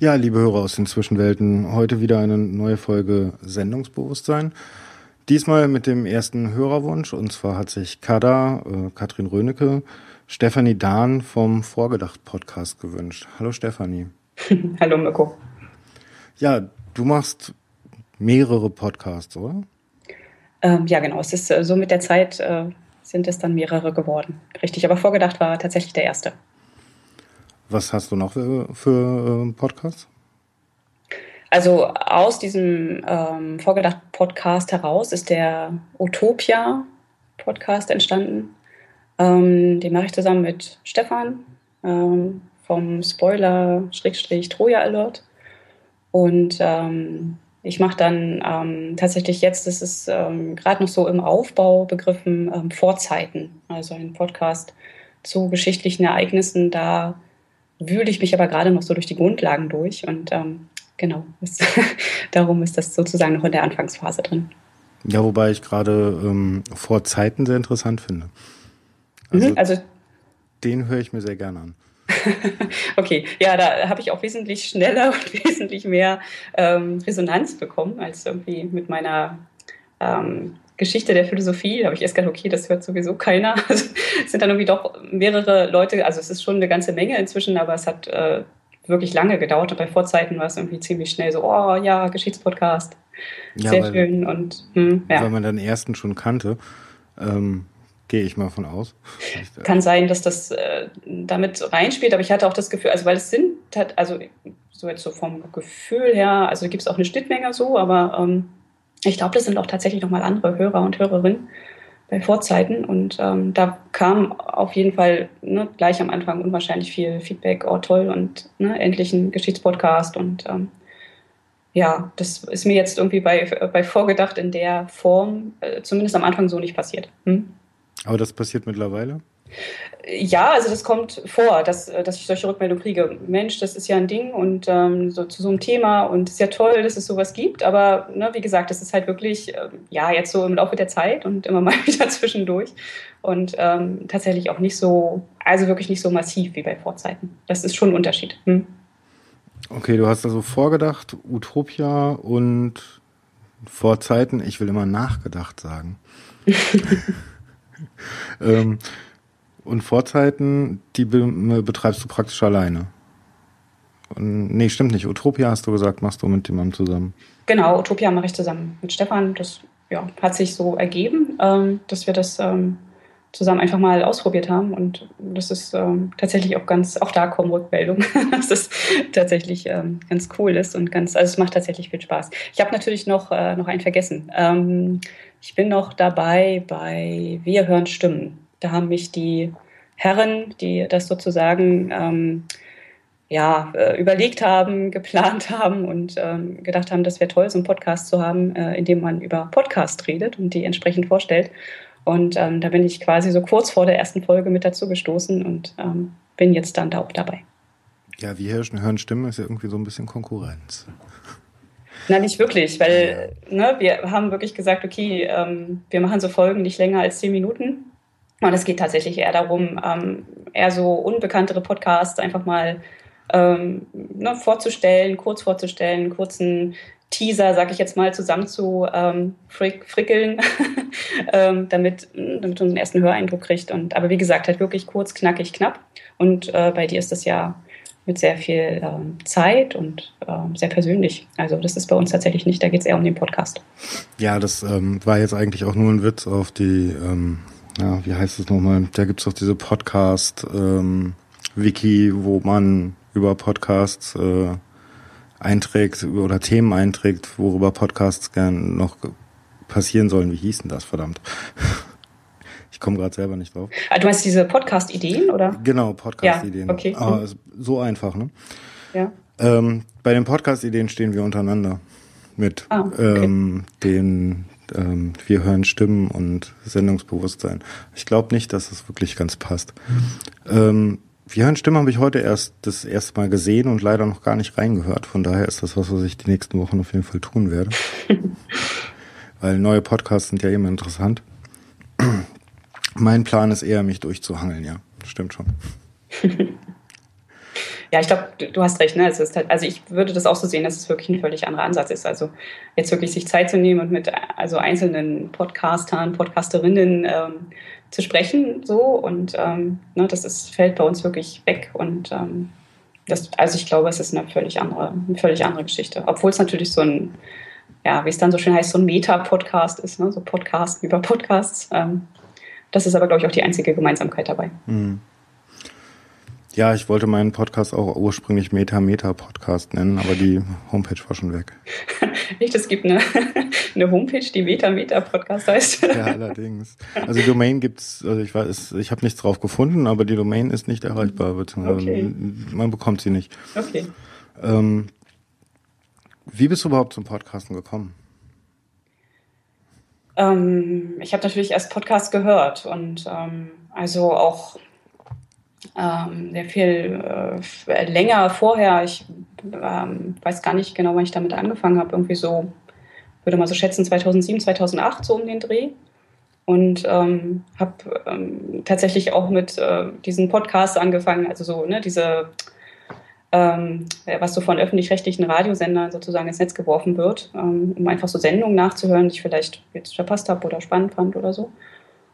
Ja, liebe Hörer aus den Zwischenwelten, heute wieder eine neue Folge Sendungsbewusstsein. Diesmal mit dem ersten Hörerwunsch und zwar hat sich Kada, äh, Katrin Rönecke, Stefanie Dahn vom Vorgedacht Podcast gewünscht. Hallo Stefanie. Hallo Mirko. Ja, du machst mehrere Podcasts, oder? Ähm, ja, genau. Es ist äh, so mit der Zeit äh, sind es dann mehrere geworden. Richtig, aber vorgedacht war tatsächlich der erste. Was hast du noch für, für äh, Podcasts? Also aus diesem ähm, vorgedacht Podcast heraus ist der Utopia Podcast entstanden. Ähm, den mache ich zusammen mit Stefan ähm, vom Spoiler-Troja Alert. Und ähm, ich mache dann ähm, tatsächlich jetzt, das ist ähm, gerade noch so im Aufbau begriffen, ähm, Vorzeiten, also ein Podcast zu geschichtlichen Ereignissen. Da wühle ich mich aber gerade noch so durch die Grundlagen durch und ähm, genau, ist, darum ist das sozusagen noch in der Anfangsphase drin. Ja, wobei ich gerade ähm, Vorzeiten sehr interessant finde. Also, mhm, also den höre ich mir sehr gerne an. okay, ja, da habe ich auch wesentlich schneller und wesentlich mehr ähm, Resonanz bekommen als irgendwie mit meiner ähm, Geschichte der Philosophie. Da habe ich erst gedacht, okay, das hört sowieso keiner. Also, es sind dann irgendwie doch mehrere Leute, also es ist schon eine ganze Menge inzwischen, aber es hat äh, wirklich lange gedauert und bei Vorzeiten war es irgendwie ziemlich schnell so, oh ja, Geschichtspodcast. Ja, Sehr weil, schön und hm, ja. Weil man den ersten schon kannte. Ähm, Gehe ich mal von aus. Kann sein, dass das äh, damit reinspielt, aber ich hatte auch das Gefühl, also weil es sind, also so jetzt so vom Gefühl her, also gibt es auch eine Schnittmenge so, aber ähm, ich glaube, das sind auch tatsächlich nochmal andere Hörer und Hörerinnen bei Vorzeiten und ähm, da kam auf jeden Fall ne, gleich am Anfang unwahrscheinlich viel Feedback, oh toll und ne, endlich ein Geschichtspodcast und ähm, ja, das ist mir jetzt irgendwie bei, bei Vorgedacht in der Form, äh, zumindest am Anfang so nicht passiert. Hm? Aber das passiert mittlerweile? Ja, also das kommt vor, dass, dass ich solche Rückmeldungen kriege. Mensch, das ist ja ein Ding und ähm, so zu so einem Thema und es ist ja toll, dass es sowas gibt. Aber ne, wie gesagt, das ist halt wirklich, äh, ja, jetzt so im Laufe der Zeit und immer mal wieder zwischendurch. Und ähm, tatsächlich auch nicht so, also wirklich nicht so massiv wie bei Vorzeiten. Das ist schon ein Unterschied. Hm? Okay, du hast also vorgedacht, Utopia und Vorzeiten, ich will immer nachgedacht sagen. ähm, und Vorzeiten, die be betreibst du praktisch alleine. Und, nee, stimmt nicht. Utopia hast du gesagt, machst du mit jemandem zusammen. Genau, Utopia mache ich zusammen mit Stefan. Das ja, hat sich so ergeben, ähm, dass wir das ähm, zusammen einfach mal ausprobiert haben. Und das ist ähm, tatsächlich auch ganz, auch da kommen Rückmeldungen, dass das tatsächlich ähm, ganz cool ist und ganz, also es macht tatsächlich viel Spaß. Ich habe natürlich noch, äh, noch einen vergessen. Ähm, ich bin noch dabei bei Wir hören Stimmen. Da haben mich die Herren, die das sozusagen ähm, ja, äh, überlegt haben, geplant haben und ähm, gedacht haben, das wäre toll, so einen Podcast zu haben, äh, in dem man über Podcast redet und die entsprechend vorstellt. Und ähm, da bin ich quasi so kurz vor der ersten Folge mit dazu gestoßen und ähm, bin jetzt dann da auch dabei. Ja, wir hören Stimmen ist ja irgendwie so ein bisschen Konkurrenz. Na, nicht wirklich, weil ne, wir haben wirklich gesagt, okay, ähm, wir machen so Folgen nicht länger als zehn Minuten. Und es geht tatsächlich eher darum, ähm, eher so unbekanntere Podcasts einfach mal ähm, ne, vorzustellen, kurz vorzustellen, kurzen Teaser, sag ich jetzt mal, zusammen zu ähm, frick, frickeln, ähm, damit, damit man einen ersten Höreindruck kriegt. Und, aber wie gesagt, halt wirklich kurz, knackig, knapp. Und äh, bei dir ist das ja mit sehr viel ähm, Zeit und ähm, sehr persönlich. Also das ist bei uns tatsächlich nicht, da geht es eher um den Podcast. Ja, das ähm, war jetzt eigentlich auch nur ein Witz auf die, ähm, ja, wie heißt es nochmal? Da gibt es doch diese Podcast-Wiki, ähm, wo man über Podcasts äh, einträgt oder Themen einträgt, worüber Podcasts gern noch passieren sollen. Wie hieß denn das, verdammt? Ich komme gerade selber nicht drauf. Ah, du meinst diese Podcast-Ideen, oder? Genau, Podcast-Ideen. Ja, okay. Aber mhm. so einfach, ne? Ja. Ähm, bei den Podcast-Ideen stehen wir untereinander mit ah, okay. ähm, den ähm, Wir hören Stimmen und Sendungsbewusstsein. Ich glaube nicht, dass das wirklich ganz passt. Mhm. Ähm, wir hören Stimmen habe ich heute erst das erste Mal gesehen und leider noch gar nicht reingehört. Von daher ist das was, was ich die nächsten Wochen auf jeden Fall tun werde. Weil neue Podcasts sind ja immer interessant. Mein Plan ist eher, mich durchzuhangeln, ja. Stimmt schon. Ja, ich glaube, du hast recht. Ne? Es ist halt, also ich würde das auch so sehen, dass es wirklich ein völlig anderer Ansatz ist. Also jetzt wirklich sich Zeit zu nehmen und mit also einzelnen Podcastern, Podcasterinnen ähm, zu sprechen, so und ähm, ne, das ist, fällt bei uns wirklich weg und ähm, das, also ich glaube, es ist eine völlig andere, eine völlig andere Geschichte. Obwohl es natürlich so ein, ja, wie es dann so schön heißt, so ein Meta-Podcast ist, ne? so Podcasten über Podcasts. Ähm, das ist aber, glaube ich, auch die einzige Gemeinsamkeit dabei. Mhm. Ja, ich wollte meinen Podcast auch ursprünglich Meta-Meta-Podcast nennen, aber die Homepage war schon weg. Nicht, es gibt eine, eine Homepage, die Meta-Meta-Podcast heißt. Ja, allerdings. Also Domain gibt's, also ich weiß, ich habe nichts drauf gefunden, aber die Domain ist nicht erreichbar, beziehungsweise okay. man bekommt sie nicht. Okay. Ähm, wie bist du überhaupt zum Podcasten gekommen? Ähm, ich habe natürlich erst Podcast gehört und ähm, also auch ähm, sehr viel äh, länger vorher. Ich ähm, weiß gar nicht genau, wann ich damit angefangen habe. Irgendwie so, würde mal so schätzen, 2007, 2008 so um den Dreh. Und ähm, habe ähm, tatsächlich auch mit äh, diesen Podcasts angefangen, also so, ne, diese, ähm, was so von öffentlich-rechtlichen Radiosendern sozusagen ins Netz geworfen wird, ähm, um einfach so Sendungen nachzuhören, die ich vielleicht jetzt verpasst habe oder spannend fand oder so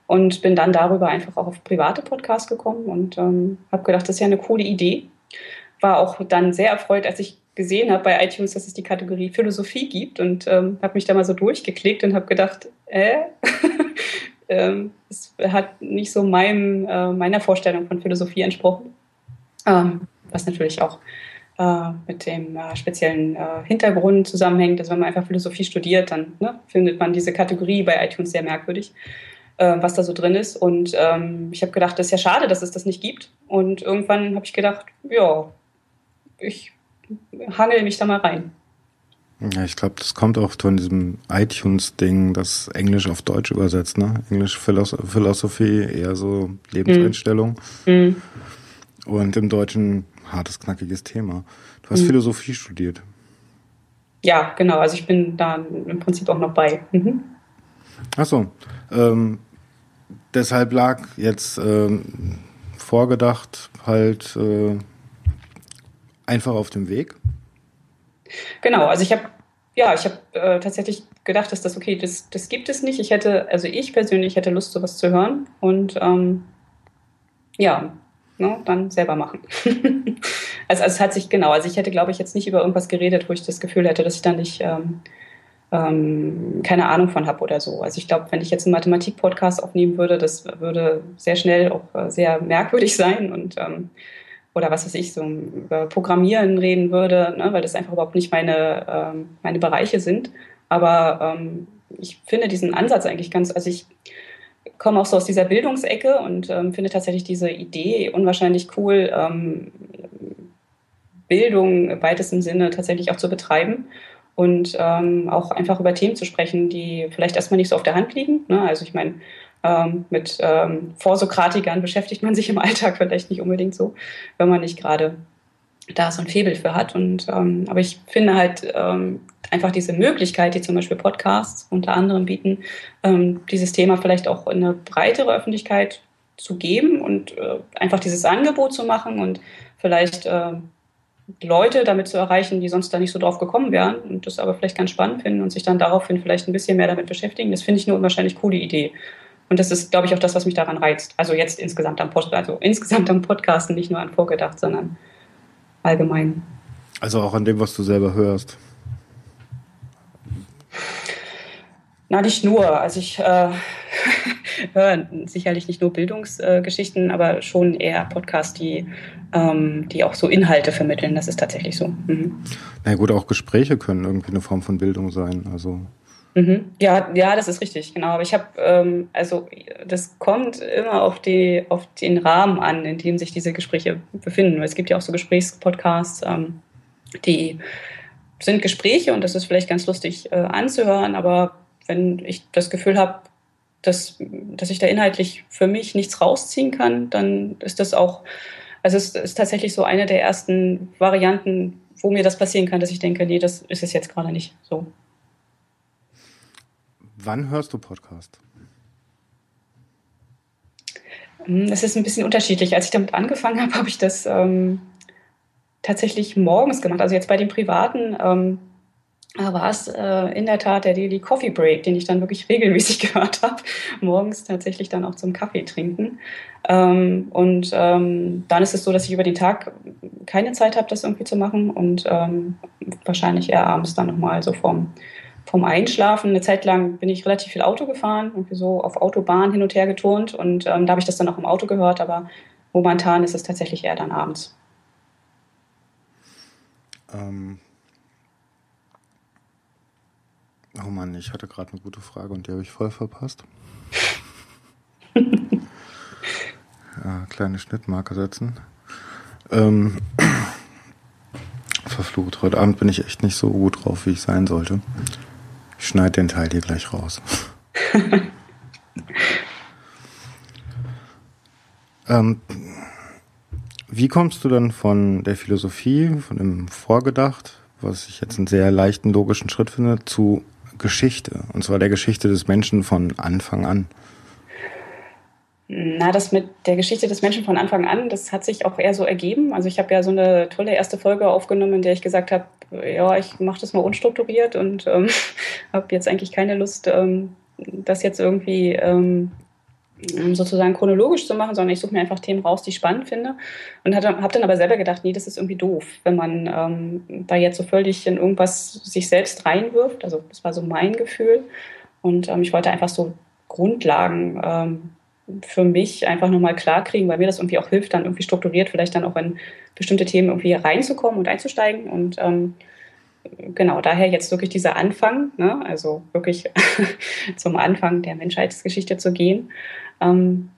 und bin dann darüber einfach auch auf private Podcasts gekommen und ähm, habe gedacht, das ist ja eine coole Idee. War auch dann sehr erfreut, als ich gesehen habe bei iTunes, dass es die Kategorie Philosophie gibt und ähm, habe mich da mal so durchgeklickt und habe gedacht, äh, ähm, es hat nicht so meinem, äh, meiner Vorstellung von Philosophie entsprochen. Ähm, was natürlich auch äh, mit dem äh, speziellen äh, Hintergrund zusammenhängt. Also wenn man einfach Philosophie studiert, dann ne, findet man diese Kategorie bei iTunes sehr merkwürdig äh, was da so drin ist. Und ähm, ich habe gedacht, das ist ja schade, dass es das nicht gibt. Und irgendwann habe ich gedacht, ja, ich hangel mich da mal rein. Ja, ich glaube, das kommt auch von diesem iTunes-Ding, das Englisch auf Deutsch übersetzt, ne? Englisch Philosophie, eher so Lebenseinstellung. Mhm. Und im Deutschen hartes, knackiges Thema. Du hast mhm. Philosophie studiert. Ja, genau. Also ich bin da im Prinzip auch noch bei. Mhm. Ach so. Ähm, deshalb lag jetzt ähm, vorgedacht halt äh, einfach auf dem Weg. Genau, also ich habe ja, ich habe äh, tatsächlich gedacht, dass das okay, das, das gibt es nicht. Ich hätte, also ich persönlich hätte Lust, sowas zu hören und ähm, ja, ne, dann selber machen. also, also, es hat sich genau, also ich hätte, glaube ich, jetzt nicht über irgendwas geredet, wo ich das Gefühl hätte, dass ich dann nicht ähm, ähm, keine Ahnung von habe oder so. Also ich glaube, wenn ich jetzt einen Mathematik-Podcast aufnehmen würde, das würde sehr schnell auch äh, sehr merkwürdig sein und ähm, oder was weiß ich, so über Programmieren reden würde, ne, weil das einfach überhaupt nicht meine, ähm, meine Bereiche sind. Aber ähm, ich finde diesen Ansatz eigentlich ganz, also ich komme auch so aus dieser Bildungsecke und ähm, finde tatsächlich diese Idee unwahrscheinlich cool, ähm, Bildung im weitesten Sinne tatsächlich auch zu betreiben und ähm, auch einfach über Themen zu sprechen, die vielleicht erstmal nicht so auf der Hand liegen. Ne? Also ich meine, ähm, mit ähm, Vorsokratikern beschäftigt man sich im Alltag vielleicht nicht unbedingt so, wenn man nicht gerade da so ein Febel für hat. Und ähm, aber ich finde halt ähm, einfach diese Möglichkeit, die zum Beispiel Podcasts unter anderem bieten, ähm, dieses Thema vielleicht auch in eine breitere Öffentlichkeit zu geben und äh, einfach dieses Angebot zu machen und vielleicht äh, Leute damit zu erreichen, die sonst da nicht so drauf gekommen wären und das aber vielleicht ganz spannend finden und sich dann daraufhin vielleicht ein bisschen mehr damit beschäftigen. Das finde ich eine unwahrscheinlich coole Idee. Und das ist, glaube ich, auch das, was mich daran reizt. Also jetzt insgesamt am Podcast, also insgesamt am Podcasten, nicht nur an vorgedacht, sondern allgemein. Also auch an dem, was du selber hörst. Na, nicht nur. Also ich äh, höre sicherlich nicht nur Bildungsgeschichten, aber schon eher Podcasts, die, ähm, die auch so Inhalte vermitteln. Das ist tatsächlich so. Mhm. Na gut, auch Gespräche können irgendwie eine Form von Bildung sein. Also Mhm. Ja, ja, das ist richtig, genau. Aber ich habe, ähm, also das kommt immer auf, die, auf den Rahmen an, in dem sich diese Gespräche befinden. Es gibt ja auch so Gesprächspodcasts, ähm, die sind Gespräche und das ist vielleicht ganz lustig äh, anzuhören, aber wenn ich das Gefühl habe, dass, dass ich da inhaltlich für mich nichts rausziehen kann, dann ist das auch, also es ist tatsächlich so eine der ersten Varianten, wo mir das passieren kann, dass ich denke, nee, das ist es jetzt gerade nicht so. Wann hörst du Podcast? Hm, das ist ein bisschen unterschiedlich. Als ich damit angefangen habe, habe ich das ähm, tatsächlich morgens gemacht. Also jetzt bei den privaten ähm, war es äh, in der Tat der Daily Coffee Break, den ich dann wirklich regelmäßig gehört habe. Morgens tatsächlich dann auch zum Kaffee trinken. Ähm, und ähm, dann ist es so, dass ich über den Tag keine Zeit habe, das irgendwie zu machen und ähm, wahrscheinlich eher abends dann nochmal so vom, vom Einschlafen. Eine Zeit lang bin ich relativ viel Auto gefahren, irgendwie so auf Autobahn hin und her geturnt und ähm, da habe ich das dann auch im Auto gehört, aber momentan ist es tatsächlich eher dann abends. Ähm, oh Mann, ich hatte gerade eine gute Frage und die habe ich voll verpasst. ja, kleine Schnittmarke setzen. Ähm, verflucht, heute Abend bin ich echt nicht so gut drauf, wie ich sein sollte. Ich schneide den Teil hier gleich raus. ähm, wie kommst du dann von der Philosophie, von dem Vorgedacht, was ich jetzt einen sehr leichten logischen Schritt finde, zu Geschichte? Und zwar der Geschichte des Menschen von Anfang an. Na, das mit der Geschichte des Menschen von Anfang an, das hat sich auch eher so ergeben. Also ich habe ja so eine tolle erste Folge aufgenommen, in der ich gesagt habe, ja, ich mache das mal unstrukturiert und ähm, habe jetzt eigentlich keine Lust, ähm, das jetzt irgendwie ähm, sozusagen chronologisch zu machen, sondern ich suche mir einfach Themen raus, die ich spannend finde. Und habe dann aber selber gedacht, nee, das ist irgendwie doof, wenn man ähm, da jetzt so völlig in irgendwas sich selbst reinwirft. Also das war so mein Gefühl. Und ähm, ich wollte einfach so Grundlagen ähm, für mich einfach nochmal klarkriegen, weil mir das irgendwie auch hilft, dann irgendwie strukturiert vielleicht dann auch in bestimmte Themen irgendwie reinzukommen und einzusteigen. Und ähm, genau, daher jetzt wirklich dieser Anfang, ne? also wirklich zum Anfang der Menschheitsgeschichte zu gehen. Ähm,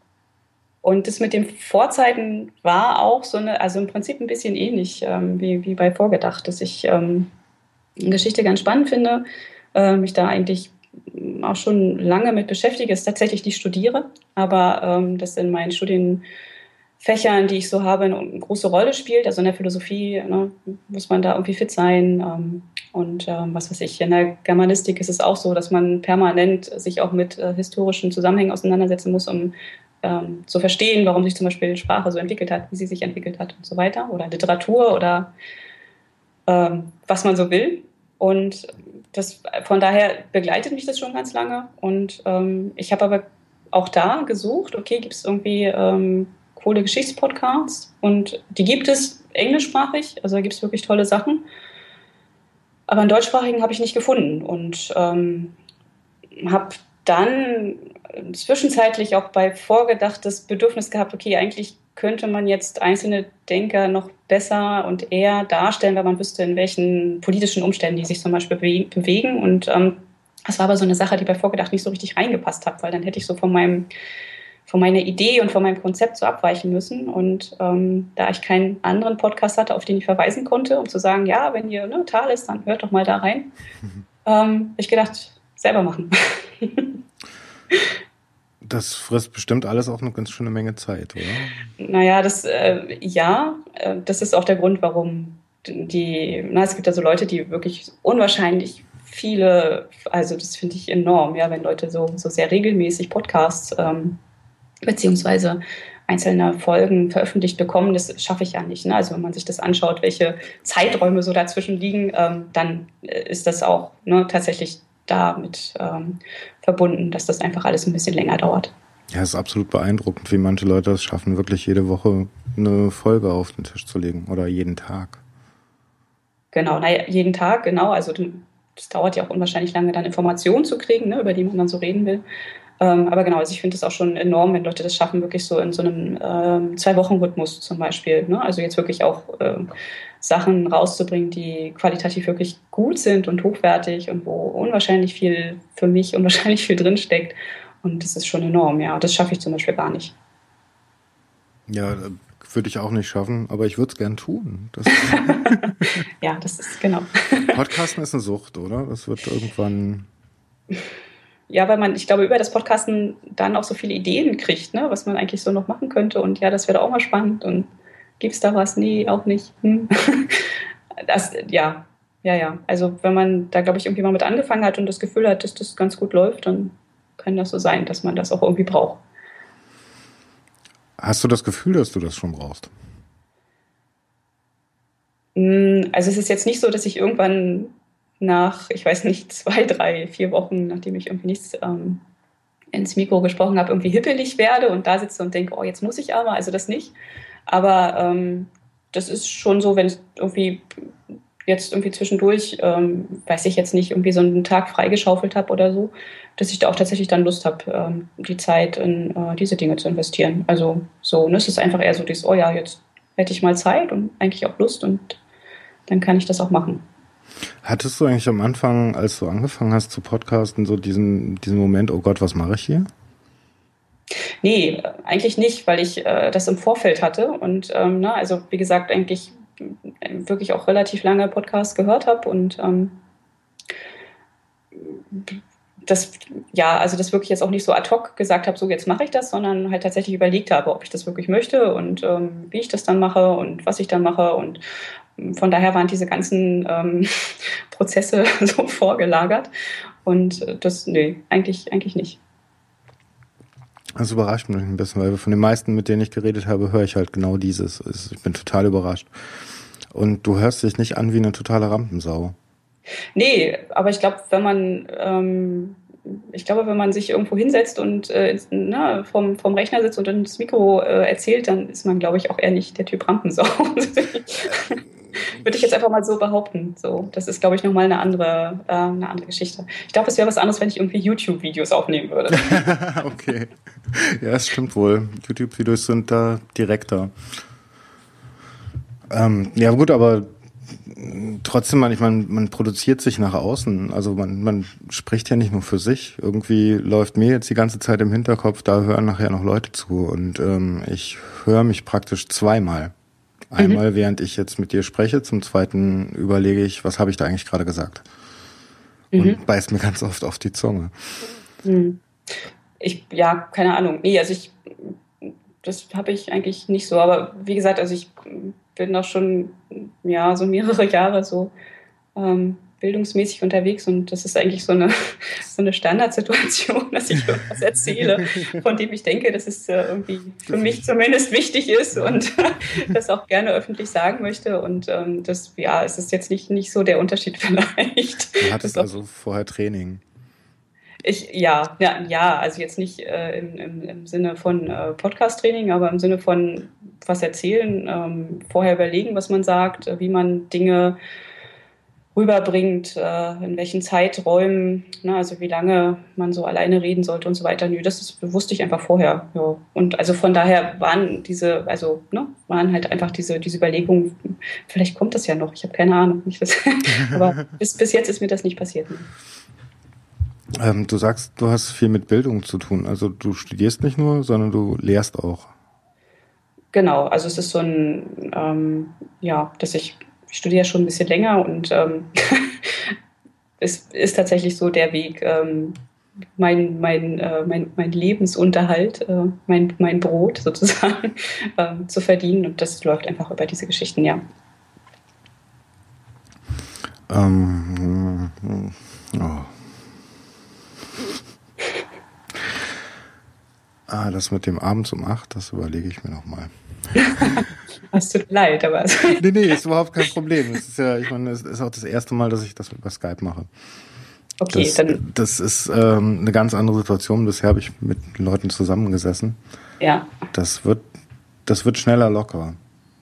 und das mit den Vorzeiten war auch so eine, also im Prinzip ein bisschen ähnlich ähm, wie, wie bei Vorgedacht, dass ich ähm, Geschichte ganz spannend finde, äh, mich da eigentlich auch schon lange mit beschäftige, ist tatsächlich die studiere, aber ähm, das in meinen Studienfächern, die ich so habe, eine große Rolle spielt. Also in der Philosophie ne, muss man da irgendwie fit sein. Und ähm, was weiß ich, in der Germanistik ist es auch so, dass man permanent sich auch mit äh, historischen Zusammenhängen auseinandersetzen muss, um ähm, zu verstehen, warum sich zum Beispiel Sprache so entwickelt hat, wie sie sich entwickelt hat und so weiter. Oder Literatur oder ähm, was man so will. Und das, von daher begleitet mich das schon ganz lange. Und ähm, ich habe aber auch da gesucht, okay, gibt es irgendwie ähm, coole Geschichtspodcasts? Und die gibt es englischsprachig, also da gibt es wirklich tolle Sachen. Aber einen deutschsprachigen habe ich nicht gefunden und ähm, habe dann zwischenzeitlich auch bei vorgedacht das Bedürfnis gehabt, okay, eigentlich könnte man jetzt einzelne Denker noch besser und eher darstellen, wenn man wüsste, in welchen politischen Umständen die sich zum Beispiel bewegen. Und ähm, das war aber so eine Sache, die bei Vorgedacht nicht so richtig reingepasst hat, weil dann hätte ich so von meinem von meiner Idee und von meinem Konzept so abweichen müssen. Und ähm, da ich keinen anderen Podcast hatte, auf den ich verweisen konnte, um zu sagen, ja, wenn ihr ne, Tal ist, dann hört doch mal da rein, mhm. ähm, ich gedacht, selber machen. Das frisst bestimmt alles auch eine ganz schöne Menge Zeit, oder? Naja, das, äh, ja, äh, das ist auch der Grund, warum die, na, es gibt ja so Leute, die wirklich unwahrscheinlich viele, also das finde ich enorm, ja, wenn Leute so, so sehr regelmäßig Podcasts ähm, beziehungsweise einzelne Folgen veröffentlicht bekommen, das schaffe ich ja nicht. Ne? Also wenn man sich das anschaut, welche Zeiträume so dazwischen liegen, ähm, dann äh, ist das auch ne, tatsächlich damit ähm, verbunden, dass das einfach alles ein bisschen länger dauert. Ja, es ist absolut beeindruckend, wie manche Leute es schaffen, wirklich jede Woche eine Folge auf den Tisch zu legen oder jeden Tag. Genau, naja, jeden Tag, genau. Also das dauert ja auch unwahrscheinlich lange, dann Informationen zu kriegen, ne, über die man dann so reden will. Ähm, aber genau, also ich finde es auch schon enorm, wenn Leute das schaffen, wirklich so in so einem ähm, Zwei-Wochen-Rhythmus zum Beispiel. Ne? Also jetzt wirklich auch ähm, Sachen rauszubringen, die qualitativ wirklich gut sind und hochwertig und wo unwahrscheinlich viel für mich unwahrscheinlich viel drinsteckt. Und das ist schon enorm, ja. Das schaffe ich zum Beispiel gar nicht. Ja, würde ich auch nicht schaffen, aber ich würde es gern tun. Das ja, das ist genau. Podcasten ist eine Sucht, oder? Das wird irgendwann ja, weil man, ich glaube, über das Podcasten dann auch so viele Ideen kriegt, ne, was man eigentlich so noch machen könnte. Und ja, das wäre auch mal spannend. Und gibt es da was? Nee, auch nicht. Hm. Das, ja, ja, ja. Also wenn man da, glaube ich, irgendwie mal mit angefangen hat und das Gefühl hat, dass das ganz gut läuft, dann kann das so sein, dass man das auch irgendwie braucht. Hast du das Gefühl, dass du das schon brauchst? Hm, also es ist jetzt nicht so, dass ich irgendwann nach, ich weiß nicht, zwei, drei, vier Wochen, nachdem ich irgendwie nichts ähm, ins Mikro gesprochen habe, irgendwie hippelig werde und da sitze und denke, oh, jetzt muss ich aber, also das nicht. Aber ähm, das ist schon so, wenn ich irgendwie jetzt irgendwie zwischendurch, ähm, weiß ich jetzt nicht, irgendwie so einen Tag freigeschaufelt habe oder so, dass ich da auch tatsächlich dann Lust habe, ähm, die Zeit in äh, diese Dinge zu investieren. Also so, ne, es ist einfach eher so dieses, oh ja, jetzt hätte ich mal Zeit und eigentlich auch Lust und dann kann ich das auch machen. Hattest du eigentlich am Anfang, als du angefangen hast zu podcasten, so diesen, diesen Moment, oh Gott, was mache ich hier? Nee, eigentlich nicht, weil ich äh, das im Vorfeld hatte und ähm, na, also wie gesagt, eigentlich wirklich auch relativ lange Podcasts gehört habe und ähm, das, ja, also das wirklich jetzt auch nicht so ad hoc gesagt habe, so jetzt mache ich das, sondern halt tatsächlich überlegt habe, ob ich das wirklich möchte und ähm, wie ich das dann mache und was ich dann mache und von daher waren diese ganzen ähm, Prozesse so vorgelagert. Und das, nee, eigentlich, eigentlich nicht. Das überrascht mich ein bisschen, weil von den meisten, mit denen ich geredet habe, höre ich halt genau dieses. Ich bin total überrascht. Und du hörst dich nicht an wie eine totale Rampensau. Nee, aber ich glaube, wenn man ähm, ich glaube, wenn man sich irgendwo hinsetzt und äh, na, vom, vom Rechner sitzt und ins Mikro äh, erzählt, dann ist man, glaube ich, auch eher nicht der Typ Rampensau. Würde ich jetzt einfach mal so behaupten. So, das ist, glaube ich, nochmal eine andere, äh, eine andere Geschichte. Ich glaube, es wäre was anderes, wenn ich irgendwie YouTube-Videos aufnehmen würde. okay. Ja, es stimmt wohl. YouTube-Videos sind da direkter. Ähm, ja, gut, aber trotzdem, man, ich meine, man produziert sich nach außen. Also man, man spricht ja nicht nur für sich. Irgendwie läuft mir jetzt die ganze Zeit im Hinterkopf, da hören nachher noch Leute zu. Und ähm, ich höre mich praktisch zweimal. Einmal, mhm. während ich jetzt mit dir spreche, zum zweiten überlege ich, was habe ich da eigentlich gerade gesagt? Mhm. Und beißt mir ganz oft auf die Zunge. Mhm. Ich, ja, keine Ahnung. Nee, also ich, das habe ich eigentlich nicht so. Aber wie gesagt, also ich bin auch schon, ja, so mehrere Jahre so ähm, bildungsmäßig unterwegs und das ist eigentlich so eine, so eine Standardsituation, dass ich irgendwas erzähle, von dem ich denke, dass es äh, irgendwie für mich zumindest wichtig ist und das auch gerne öffentlich sagen möchte. Und ähm, das, ja, es ist jetzt nicht, nicht so der Unterschied vielleicht. Du hattest also vorher Training. Ich, ja, ja, ja, also jetzt nicht äh, im, im, im, Sinne von äh, Podcast-Training, aber im Sinne von was erzählen, ähm, vorher überlegen, was man sagt, äh, wie man Dinge rüberbringt, äh, in welchen Zeiträumen, ne, also wie lange man so alleine reden sollte und so weiter. Nö, das ist, wusste ich einfach vorher. Ja. Und also von daher waren diese, also ne, waren halt einfach diese, diese Überlegungen, vielleicht kommt das ja noch, ich habe keine Ahnung. aber bis, bis jetzt ist mir das nicht passiert. Ne. Ähm, du sagst, du hast viel mit Bildung zu tun. Also du studierst nicht nur, sondern du lehrst auch. Genau, also es ist so ein, ähm, ja, dass ich ich studiere schon ein bisschen länger und ähm, es ist tatsächlich so der Weg, ähm, mein, mein, äh, mein, mein Lebensunterhalt, äh, mein, mein Brot sozusagen äh, zu verdienen. Und das läuft einfach über diese Geschichten, ja. Ähm, oh. Ah, das mit dem Abends um acht, das überlege ich mir nochmal. Es tut leid, aber. nee, nee, ist überhaupt kein Problem. Es ist ja, ich meine, es ist auch das erste Mal, dass ich das über Skype mache. Okay, das, dann. Das ist ähm, eine ganz andere Situation. Bisher habe ich mit Leuten zusammengesessen. Ja. Das wird, das wird schneller locker.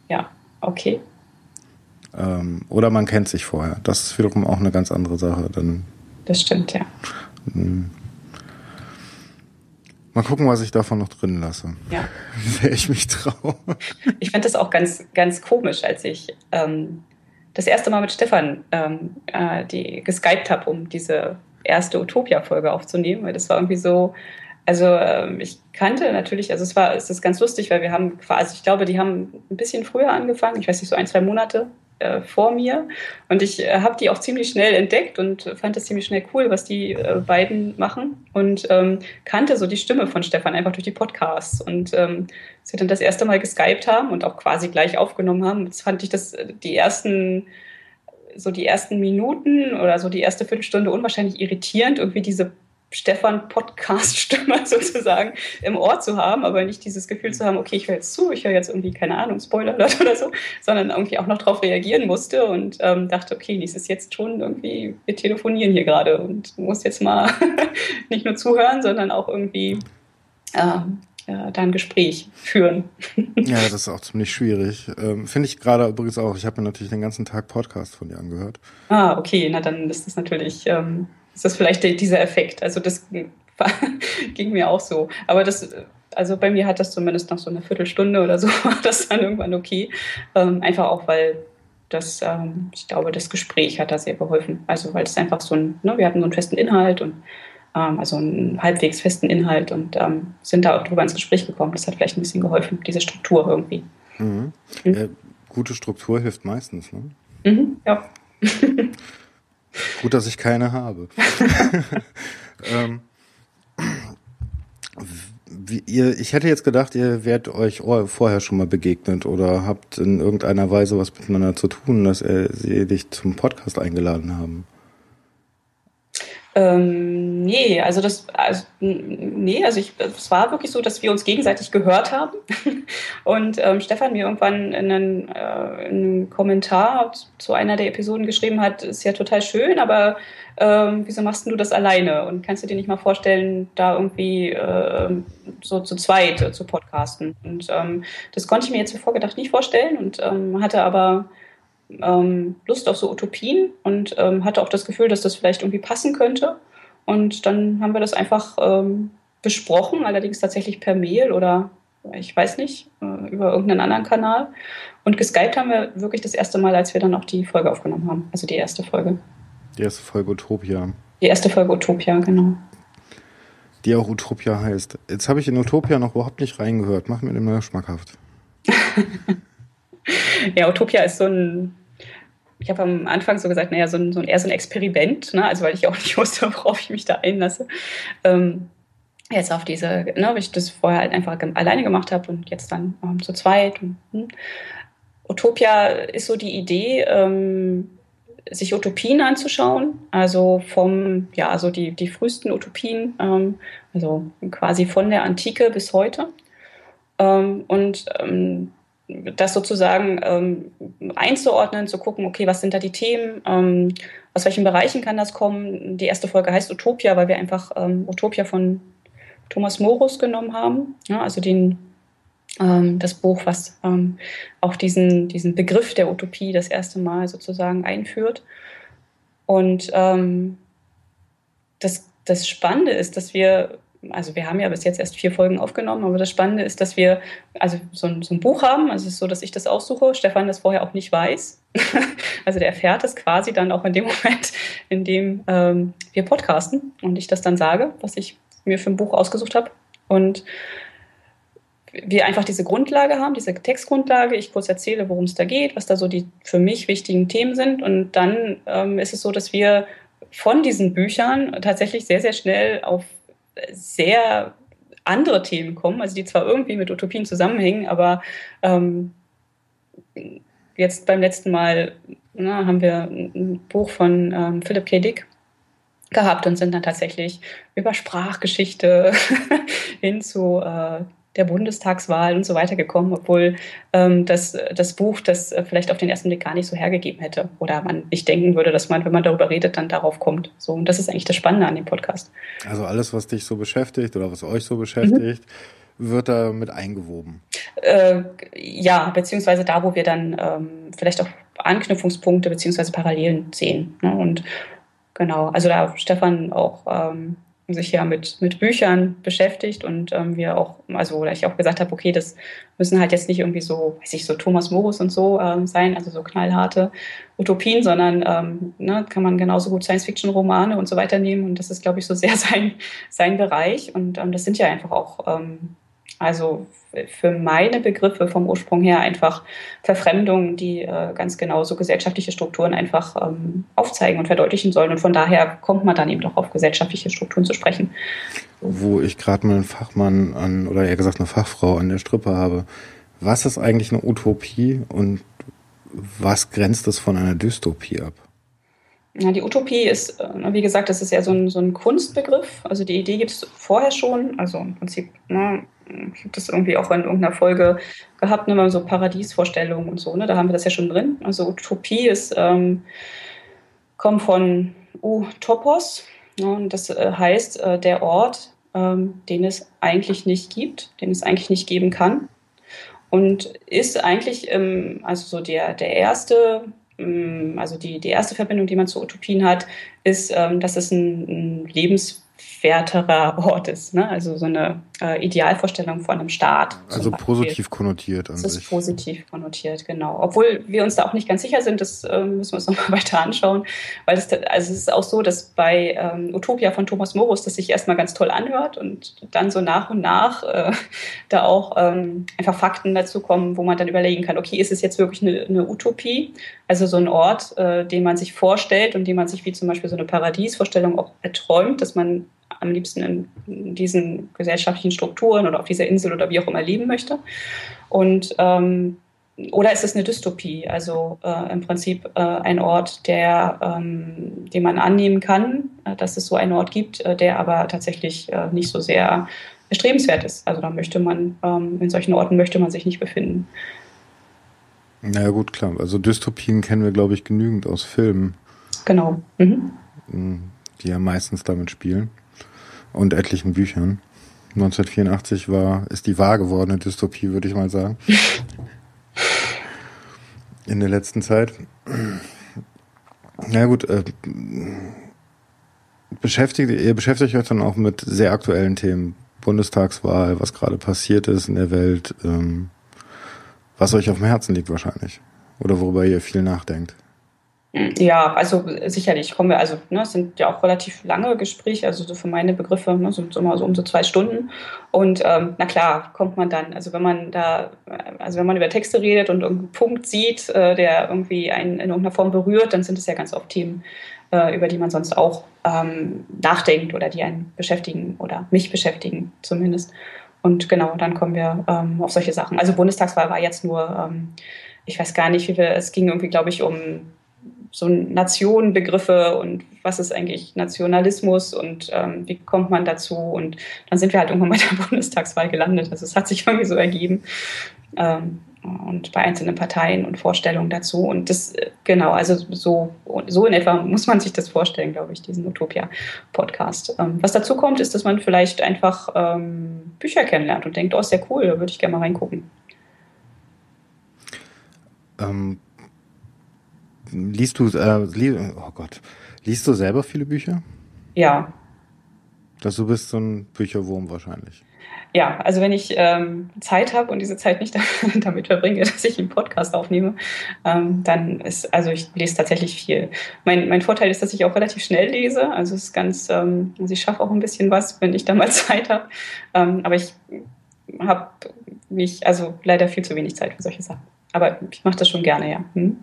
Ja, okay. Ähm, oder man kennt sich vorher. Das ist wiederum auch eine ganz andere Sache. Dann, das stimmt, ja. Hm. Mal gucken, was ich davon noch drin lasse. Ja. Wie sehr ich mich traue. Ich fand das auch ganz, ganz komisch, als ich ähm, das erste Mal mit Stefan ähm, äh, die geskypt habe, um diese erste Utopia-Folge aufzunehmen. Weil das war irgendwie so, also ähm, ich kannte natürlich, also es war, es ist ganz lustig, weil wir haben quasi, ich glaube, die haben ein bisschen früher angefangen, ich weiß nicht, so ein, zwei Monate äh, vor mir. Und ich äh, habe die auch ziemlich schnell entdeckt und fand das ziemlich schnell cool, was die äh, beiden machen. Und ähm, kannte so die Stimme von Stefan einfach durch die Podcasts. Und ähm, als dann das erste Mal geskypt haben und auch quasi gleich aufgenommen haben, fand ich das äh, die ersten so die ersten Minuten oder so die erste Viertelstunde unwahrscheinlich irritierend, irgendwie diese Stefan-Podcast-Stimme sozusagen im Ohr zu haben, aber nicht dieses Gefühl zu haben, okay, ich höre jetzt zu, ich höre jetzt irgendwie, keine Ahnung, Spoiler oder so, sondern irgendwie auch noch darauf reagieren musste und ähm, dachte, okay, dies ist jetzt schon irgendwie, wir telefonieren hier gerade und muss jetzt mal nicht nur zuhören, sondern auch irgendwie ähm, ja, da ein Gespräch führen. ja, das ist auch ziemlich schwierig. Ähm, Finde ich gerade übrigens auch. Ich habe mir natürlich den ganzen Tag Podcast von dir angehört. Ah, okay, na dann ist das natürlich ähm, ist das vielleicht dieser Effekt. Also das ging mir auch so. Aber das, also bei mir hat das zumindest noch so eine Viertelstunde oder so, war das dann irgendwann okay. Ähm, einfach auch, weil das, ähm, ich glaube, das Gespräch hat da sehr geholfen. Also weil es einfach so ein, ne, wir hatten so einen festen Inhalt und ähm, also einen halbwegs festen Inhalt und ähm, sind da auch drüber ins Gespräch gekommen. Das hat vielleicht ein bisschen geholfen, diese Struktur irgendwie. Mhm. Mhm. Ja, gute Struktur hilft meistens, ne? Mhm, ja. Gut, dass ich keine habe. ähm, wie, ihr, ich hätte jetzt gedacht, ihr werdet euch vorher schon mal begegnet oder habt in irgendeiner Weise was miteinander zu tun, dass er, sie dich zum Podcast eingeladen haben. Ähm, nee, also das, also, nee, also ich, es war wirklich so, dass wir uns gegenseitig gehört haben und ähm, Stefan mir irgendwann in einen, äh, einen, Kommentar zu einer der Episoden geschrieben hat, ist ja total schön, aber ähm, wieso machst du das alleine und kannst du dir nicht mal vorstellen, da irgendwie äh, so zu zweit äh, zu podcasten? Und ähm, das konnte ich mir jetzt wie vorgedacht nicht vorstellen und ähm, hatte aber ähm, Lust auf so Utopien und ähm, hatte auch das Gefühl, dass das vielleicht irgendwie passen könnte. Und dann haben wir das einfach ähm, besprochen, allerdings tatsächlich per Mail oder ich weiß nicht, äh, über irgendeinen anderen Kanal. Und geskypt haben wir wirklich das erste Mal, als wir dann auch die Folge aufgenommen haben. Also die erste Folge. Die erste Folge Utopia. Die erste Folge Utopia, genau. Die auch Utopia heißt. Jetzt habe ich in Utopia noch überhaupt nicht reingehört. Mach mir den mal schmackhaft. ja, Utopia ist so ein, ich habe am Anfang so gesagt, naja, so ein, so ein, eher so ein Experiment, ne? also weil ich auch nicht wusste, worauf ich mich da einlasse. Ähm, jetzt auf diese, ne, weil ich das vorher halt einfach alleine gemacht habe und jetzt dann ähm, zu zweit. Und, hm. Utopia ist so die Idee, ähm, sich Utopien anzuschauen, also vom, ja, also die, die frühesten Utopien, ähm, also quasi von der Antike bis heute. Ähm, und ähm, das sozusagen ähm, einzuordnen, zu gucken, okay, was sind da die Themen, ähm, aus welchen Bereichen kann das kommen. Die erste Folge heißt Utopia, weil wir einfach ähm, Utopia von Thomas Morus genommen haben, ja, also den, ähm, das Buch, was ähm, auch diesen, diesen Begriff der Utopie das erste Mal sozusagen einführt. Und ähm, das, das Spannende ist, dass wir also wir haben ja bis jetzt erst vier Folgen aufgenommen, aber das Spannende ist, dass wir also so ein, so ein Buch haben. Also es ist so, dass ich das aussuche, Stefan das vorher auch nicht weiß. also der erfährt es quasi dann auch in dem Moment, in dem ähm, wir podcasten und ich das dann sage, was ich mir für ein Buch ausgesucht habe. Und wir einfach diese Grundlage haben, diese Textgrundlage. Ich kurz erzähle, worum es da geht, was da so die für mich wichtigen Themen sind. Und dann ähm, ist es so, dass wir von diesen Büchern tatsächlich sehr, sehr schnell auf sehr andere Themen kommen, also die zwar irgendwie mit Utopien zusammenhängen, aber ähm, jetzt beim letzten Mal na, haben wir ein Buch von ähm, Philipp K. Dick gehabt und sind dann tatsächlich über Sprachgeschichte hin zu äh, der Bundestagswahl und so weiter gekommen, obwohl ähm, das, das Buch das äh, vielleicht auf den ersten Blick gar nicht so hergegeben hätte oder man nicht denken würde, dass man, wenn man darüber redet, dann darauf kommt. So, und das ist eigentlich das Spannende an dem Podcast. Also alles, was dich so beschäftigt oder was euch so beschäftigt, mhm. wird da mit eingewoben. Äh, ja, beziehungsweise da, wo wir dann ähm, vielleicht auch Anknüpfungspunkte beziehungsweise Parallelen sehen. Ne? Und genau, also da Stefan auch ähm, sich ja mit, mit Büchern beschäftigt und ähm, wir auch, also oder ich auch gesagt habe, okay, das müssen halt jetzt nicht irgendwie so, weiß ich, so Thomas Morus und so ähm, sein, also so knallharte Utopien, sondern ähm, ne, kann man genauso gut Science-Fiction-Romane und so weiter nehmen und das ist, glaube ich, so sehr sein, sein Bereich und ähm, das sind ja einfach auch ähm, also für meine Begriffe vom Ursprung her einfach Verfremdungen, die äh, ganz genau so gesellschaftliche Strukturen einfach ähm, aufzeigen und verdeutlichen sollen. Und von daher kommt man dann eben doch auf gesellschaftliche Strukturen zu sprechen. Wo ich gerade mal einen Fachmann an, oder eher gesagt eine Fachfrau an der Strippe habe. Was ist eigentlich eine Utopie und was grenzt es von einer Dystopie ab? Ja, die Utopie ist, äh, wie gesagt, das ist ja so ein, so ein Kunstbegriff. Also die Idee gibt es vorher schon. Also im Prinzip, ne, ich habe das irgendwie auch in irgendeiner Folge gehabt, ne, so Paradiesvorstellungen und so. Ne, da haben wir das ja schon drin. Also Utopie ist, ähm, kommt von Utopos. Ne, und das äh, heißt, äh, der Ort, ähm, den es eigentlich nicht gibt, den es eigentlich nicht geben kann. Und ist eigentlich, ähm, also so der, der erste ähm, also die, die erste Verbindung, die man zu Utopien hat, ist, ähm, dass es ein, ein Lebens werterer Ort ist. Ne? Also so eine äh, Idealvorstellung von einem Staat. Also positiv konnotiert an das sich. ist positiv konnotiert, genau. Obwohl wir uns da auch nicht ganz sicher sind, das äh, müssen wir uns nochmal weiter anschauen. Weil das, also es ist auch so, dass bei ähm, Utopia von Thomas Morus das sich erstmal ganz toll anhört und dann so nach und nach äh, da auch ähm, einfach Fakten dazu kommen, wo man dann überlegen kann, okay, ist es jetzt wirklich eine, eine Utopie? Also so ein Ort, äh, den man sich vorstellt und den man sich wie zum Beispiel so eine Paradiesvorstellung auch erträumt, dass man am liebsten in diesen gesellschaftlichen Strukturen oder auf dieser Insel oder wie auch immer leben möchte. Und ähm, oder ist es eine Dystopie, also äh, im Prinzip äh, ein Ort, der, ähm, den man annehmen kann, äh, dass es so einen Ort gibt, äh, der aber tatsächlich äh, nicht so sehr erstrebenswert ist. Also da möchte man, ähm, in solchen Orten möchte man sich nicht befinden. Naja gut, klar. Also Dystopien kennen wir, glaube ich, genügend aus Filmen. Genau. Mhm. Die ja meistens damit spielen und etlichen Büchern. 1984 war, ist die wahr gewordene Dystopie, würde ich mal sagen. In der letzten Zeit. Na gut, äh, beschäftigt, ihr beschäftigt euch dann auch mit sehr aktuellen Themen. Bundestagswahl, was gerade passiert ist in der Welt, ähm, was euch auf dem Herzen liegt wahrscheinlich. Oder worüber ihr viel nachdenkt. Ja, also sicherlich kommen wir, also ne, es sind ja auch relativ lange Gespräche, also so für meine Begriffe ne, sind immer so um so zwei Stunden. Und ähm, na klar, kommt man dann, also wenn man da, also wenn man über Texte redet und irgendeinen Punkt sieht, äh, der irgendwie einen in irgendeiner Form berührt, dann sind es ja ganz oft Themen, äh, über die man sonst auch ähm, nachdenkt oder die einen beschäftigen oder mich beschäftigen zumindest. Und genau, dann kommen wir ähm, auf solche Sachen. Also Bundestagswahl war jetzt nur, ähm, ich weiß gar nicht, wie wir, es ging irgendwie, glaube ich, um so Nationenbegriffe und was ist eigentlich Nationalismus und ähm, wie kommt man dazu? Und dann sind wir halt irgendwann bei der Bundestagswahl gelandet. Also es hat sich irgendwie so ergeben. Ähm, und bei einzelnen Parteien und Vorstellungen dazu. Und das, genau, also so, so in etwa muss man sich das vorstellen, glaube ich, diesen Utopia-Podcast. Ähm, was dazu kommt, ist, dass man vielleicht einfach ähm, Bücher kennenlernt und denkt, oh, ist ja cool, da würde ich gerne mal reingucken. Ähm, Liest du, äh, li oh Gott, liest du selber viele Bücher? Ja. Dass du bist so ein Bücherwurm wahrscheinlich. Ja, also wenn ich ähm, Zeit habe und diese Zeit nicht damit verbringe, dass ich einen Podcast aufnehme, ähm, dann ist, also ich lese tatsächlich viel. Mein, mein Vorteil ist, dass ich auch relativ schnell lese. Also es ist ganz, ähm, also ich schaffe auch ein bisschen was, wenn ich da mal Zeit habe. Ähm, aber ich habe mich, also leider viel zu wenig Zeit für solche Sachen. Aber ich mache das schon gerne, ja. Hm?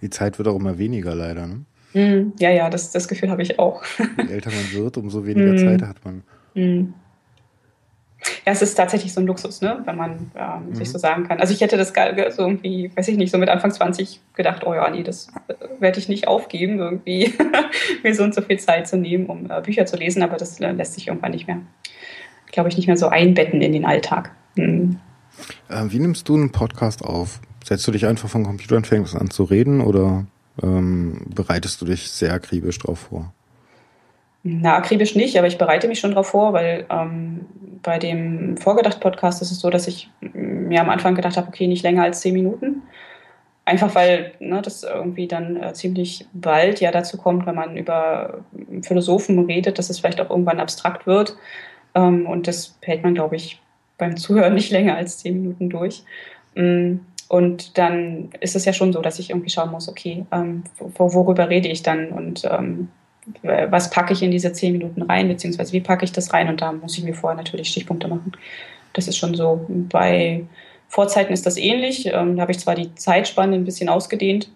Die Zeit wird auch immer weniger, leider. Ne? Mm, ja, ja, das, das Gefühl habe ich auch. Je älter man wird, umso weniger mm. Zeit hat man. Mm. Ja, es ist tatsächlich so ein Luxus, ne? wenn man ähm, sich mhm. so sagen kann. Also ich hätte das so irgendwie, weiß ich nicht, so mit Anfang 20 gedacht, oh ja, nee, das äh, werde ich nicht aufgeben, irgendwie mir so und so viel Zeit zu nehmen, um äh, Bücher zu lesen, aber das äh, lässt sich irgendwann nicht mehr, glaube ich, nicht mehr so einbetten in den Alltag. Mhm. Äh, wie nimmst du einen Podcast auf? Setzt du dich einfach vom Computer und fängst an zu reden oder ähm, bereitest du dich sehr akribisch drauf vor? Na, akribisch nicht, aber ich bereite mich schon darauf vor, weil ähm, bei dem Vorgedacht-Podcast ist es so, dass ich mir am Anfang gedacht habe, okay, nicht länger als zehn Minuten. Einfach weil ne, das irgendwie dann äh, ziemlich bald ja dazu kommt, wenn man über Philosophen redet, dass es vielleicht auch irgendwann abstrakt wird. Ähm, und das hält man, glaube ich, beim Zuhören nicht länger als zehn Minuten durch. Mm, und dann ist es ja schon so, dass ich irgendwie schauen muss, okay, ähm, worüber rede ich dann und ähm, was packe ich in diese zehn Minuten rein, beziehungsweise wie packe ich das rein und da muss ich mir vorher natürlich Stichpunkte machen. Das ist schon so. Bei Vorzeiten ist das ähnlich. Ähm, da habe ich zwar die Zeitspanne ein bisschen ausgedehnt,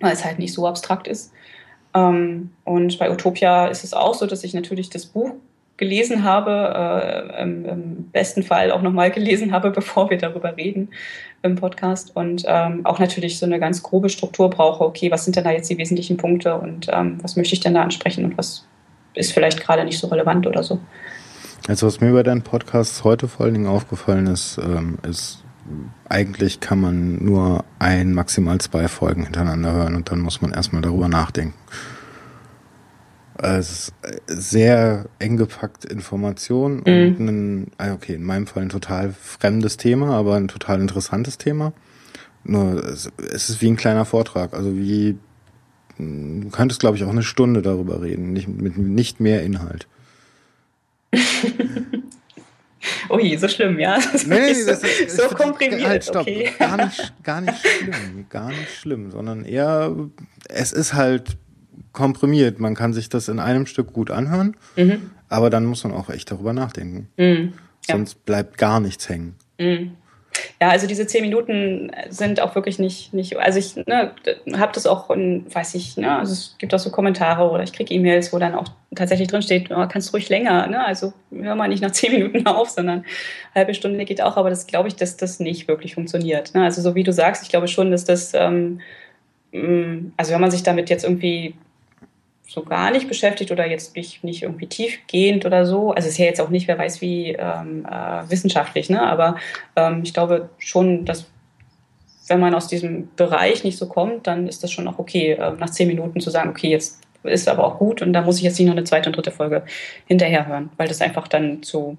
weil es halt nicht so abstrakt ist. Ähm, und bei Utopia ist es auch so, dass ich natürlich das Buch gelesen habe, äh, im, besten Fall auch nochmal gelesen habe, bevor wir darüber reden im Podcast und ähm, auch natürlich so eine ganz grobe Struktur brauche. Okay, was sind denn da jetzt die wesentlichen Punkte und ähm, was möchte ich denn da ansprechen und was ist vielleicht gerade nicht so relevant oder so. Also was mir bei deinen Podcasts heute vor allen Dingen aufgefallen ist, ähm, ist eigentlich kann man nur ein, maximal zwei Folgen hintereinander hören und dann muss man erstmal darüber nachdenken. Es ist sehr eng gepackt Information mhm. und ein, ah, okay, in meinem Fall ein total fremdes Thema, aber ein total interessantes Thema. Nur es, ist wie ein kleiner Vortrag, also wie du könntest, glaube ich, auch eine Stunde darüber reden, nicht, mit nicht mehr Inhalt. Ui, so schlimm, ja. Das nee, so, das ist, so komprimiert. Halt, stopp. Okay. Gar, nicht, gar nicht schlimm, gar nicht schlimm, sondern eher, es ist halt komprimiert. Man kann sich das in einem Stück gut anhören, mhm. aber dann muss man auch echt darüber nachdenken. Mhm. Ja. Sonst bleibt gar nichts hängen. Mhm. Ja, also diese zehn Minuten sind auch wirklich nicht, nicht also ich ne, habe das auch, in, weiß ich, ne, also es gibt auch so Kommentare oder ich kriege E-Mails, wo dann auch tatsächlich drin steht, oh, kannst ruhig länger, ne? also hör mal nicht nach zehn Minuten auf, sondern eine halbe Stunde geht auch, aber das glaube ich, dass das nicht wirklich funktioniert. Ne? Also so wie du sagst, ich glaube schon, dass das, ähm, mm, also wenn man sich damit jetzt irgendwie so gar nicht beschäftigt oder jetzt nicht, nicht irgendwie tiefgehend oder so. Also es ist ja jetzt auch nicht, wer weiß wie ähm, äh, wissenschaftlich, ne? aber ähm, ich glaube schon, dass wenn man aus diesem Bereich nicht so kommt, dann ist das schon auch okay, äh, nach zehn Minuten zu sagen, okay, jetzt ist aber auch gut und da muss ich jetzt nicht noch eine zweite und dritte Folge hinterher hören, weil das einfach dann zu,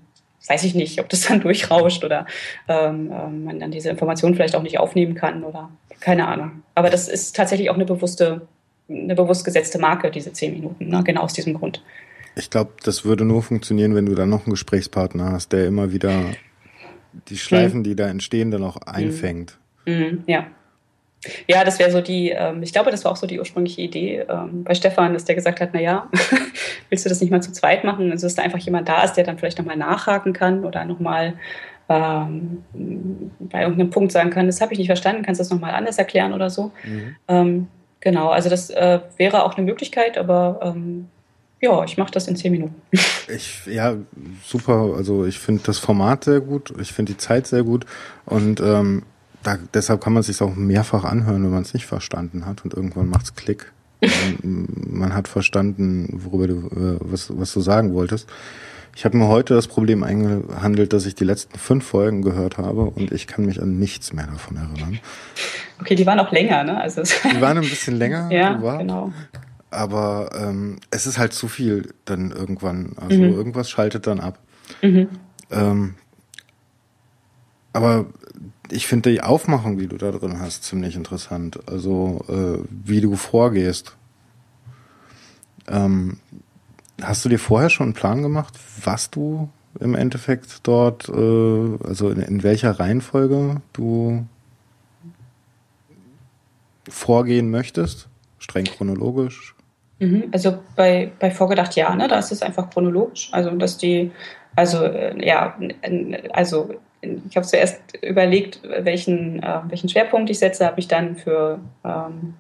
weiß ich nicht, ob das dann durchrauscht oder ähm, ähm, man dann diese Information vielleicht auch nicht aufnehmen kann oder keine Ahnung. Aber das ist tatsächlich auch eine bewusste eine bewusst gesetzte Marke, diese zehn Minuten, ne? genau aus diesem Grund. Ich glaube, das würde nur funktionieren, wenn du dann noch einen Gesprächspartner hast, der immer wieder die Schleifen, mhm. die da entstehen, dann auch einfängt. Mhm. Ja. Ja, das wäre so die, ähm, ich glaube, das war auch so die ursprüngliche Idee ähm, bei Stefan, dass der gesagt hat, na ja, willst du das nicht mal zu zweit machen? Also, dass da einfach jemand da ist, der dann vielleicht nochmal nachhaken kann oder nochmal ähm, bei irgendeinem Punkt sagen kann, das habe ich nicht verstanden, kannst du das nochmal anders erklären oder so. Mhm. Ähm, Genau, also das äh, wäre auch eine Möglichkeit, aber ähm, ja, ich mache das in zehn Minuten. Ich, ja, super. Also ich finde das Format sehr gut, ich finde die Zeit sehr gut und ähm, da, deshalb kann man sich auch mehrfach anhören, wenn man es nicht verstanden hat und irgendwann macht's Klick. man hat verstanden, worüber du, äh, was, was du sagen wolltest. Ich habe mir heute das Problem eingehandelt, dass ich die letzten fünf Folgen gehört habe und ich kann mich an nichts mehr davon erinnern. Okay, die waren auch länger, ne? Also die waren ein bisschen länger, ja, genau. Aber ähm, es ist halt zu viel dann irgendwann. Also mhm. irgendwas schaltet dann ab. Mhm. Ähm, aber ich finde die Aufmachung, die du da drin hast, ziemlich interessant. Also äh, wie du vorgehst. Ähm, Hast du dir vorher schon einen Plan gemacht, was du im Endeffekt dort, äh, also in, in welcher Reihenfolge du vorgehen möchtest? Streng chronologisch? Mhm, also bei, bei Vorgedacht ja, ne? da ist es einfach chronologisch. Also dass die, also äh, ja, also ich habe zuerst überlegt, welchen, äh, welchen Schwerpunkt ich setze, habe ich dann für ähm,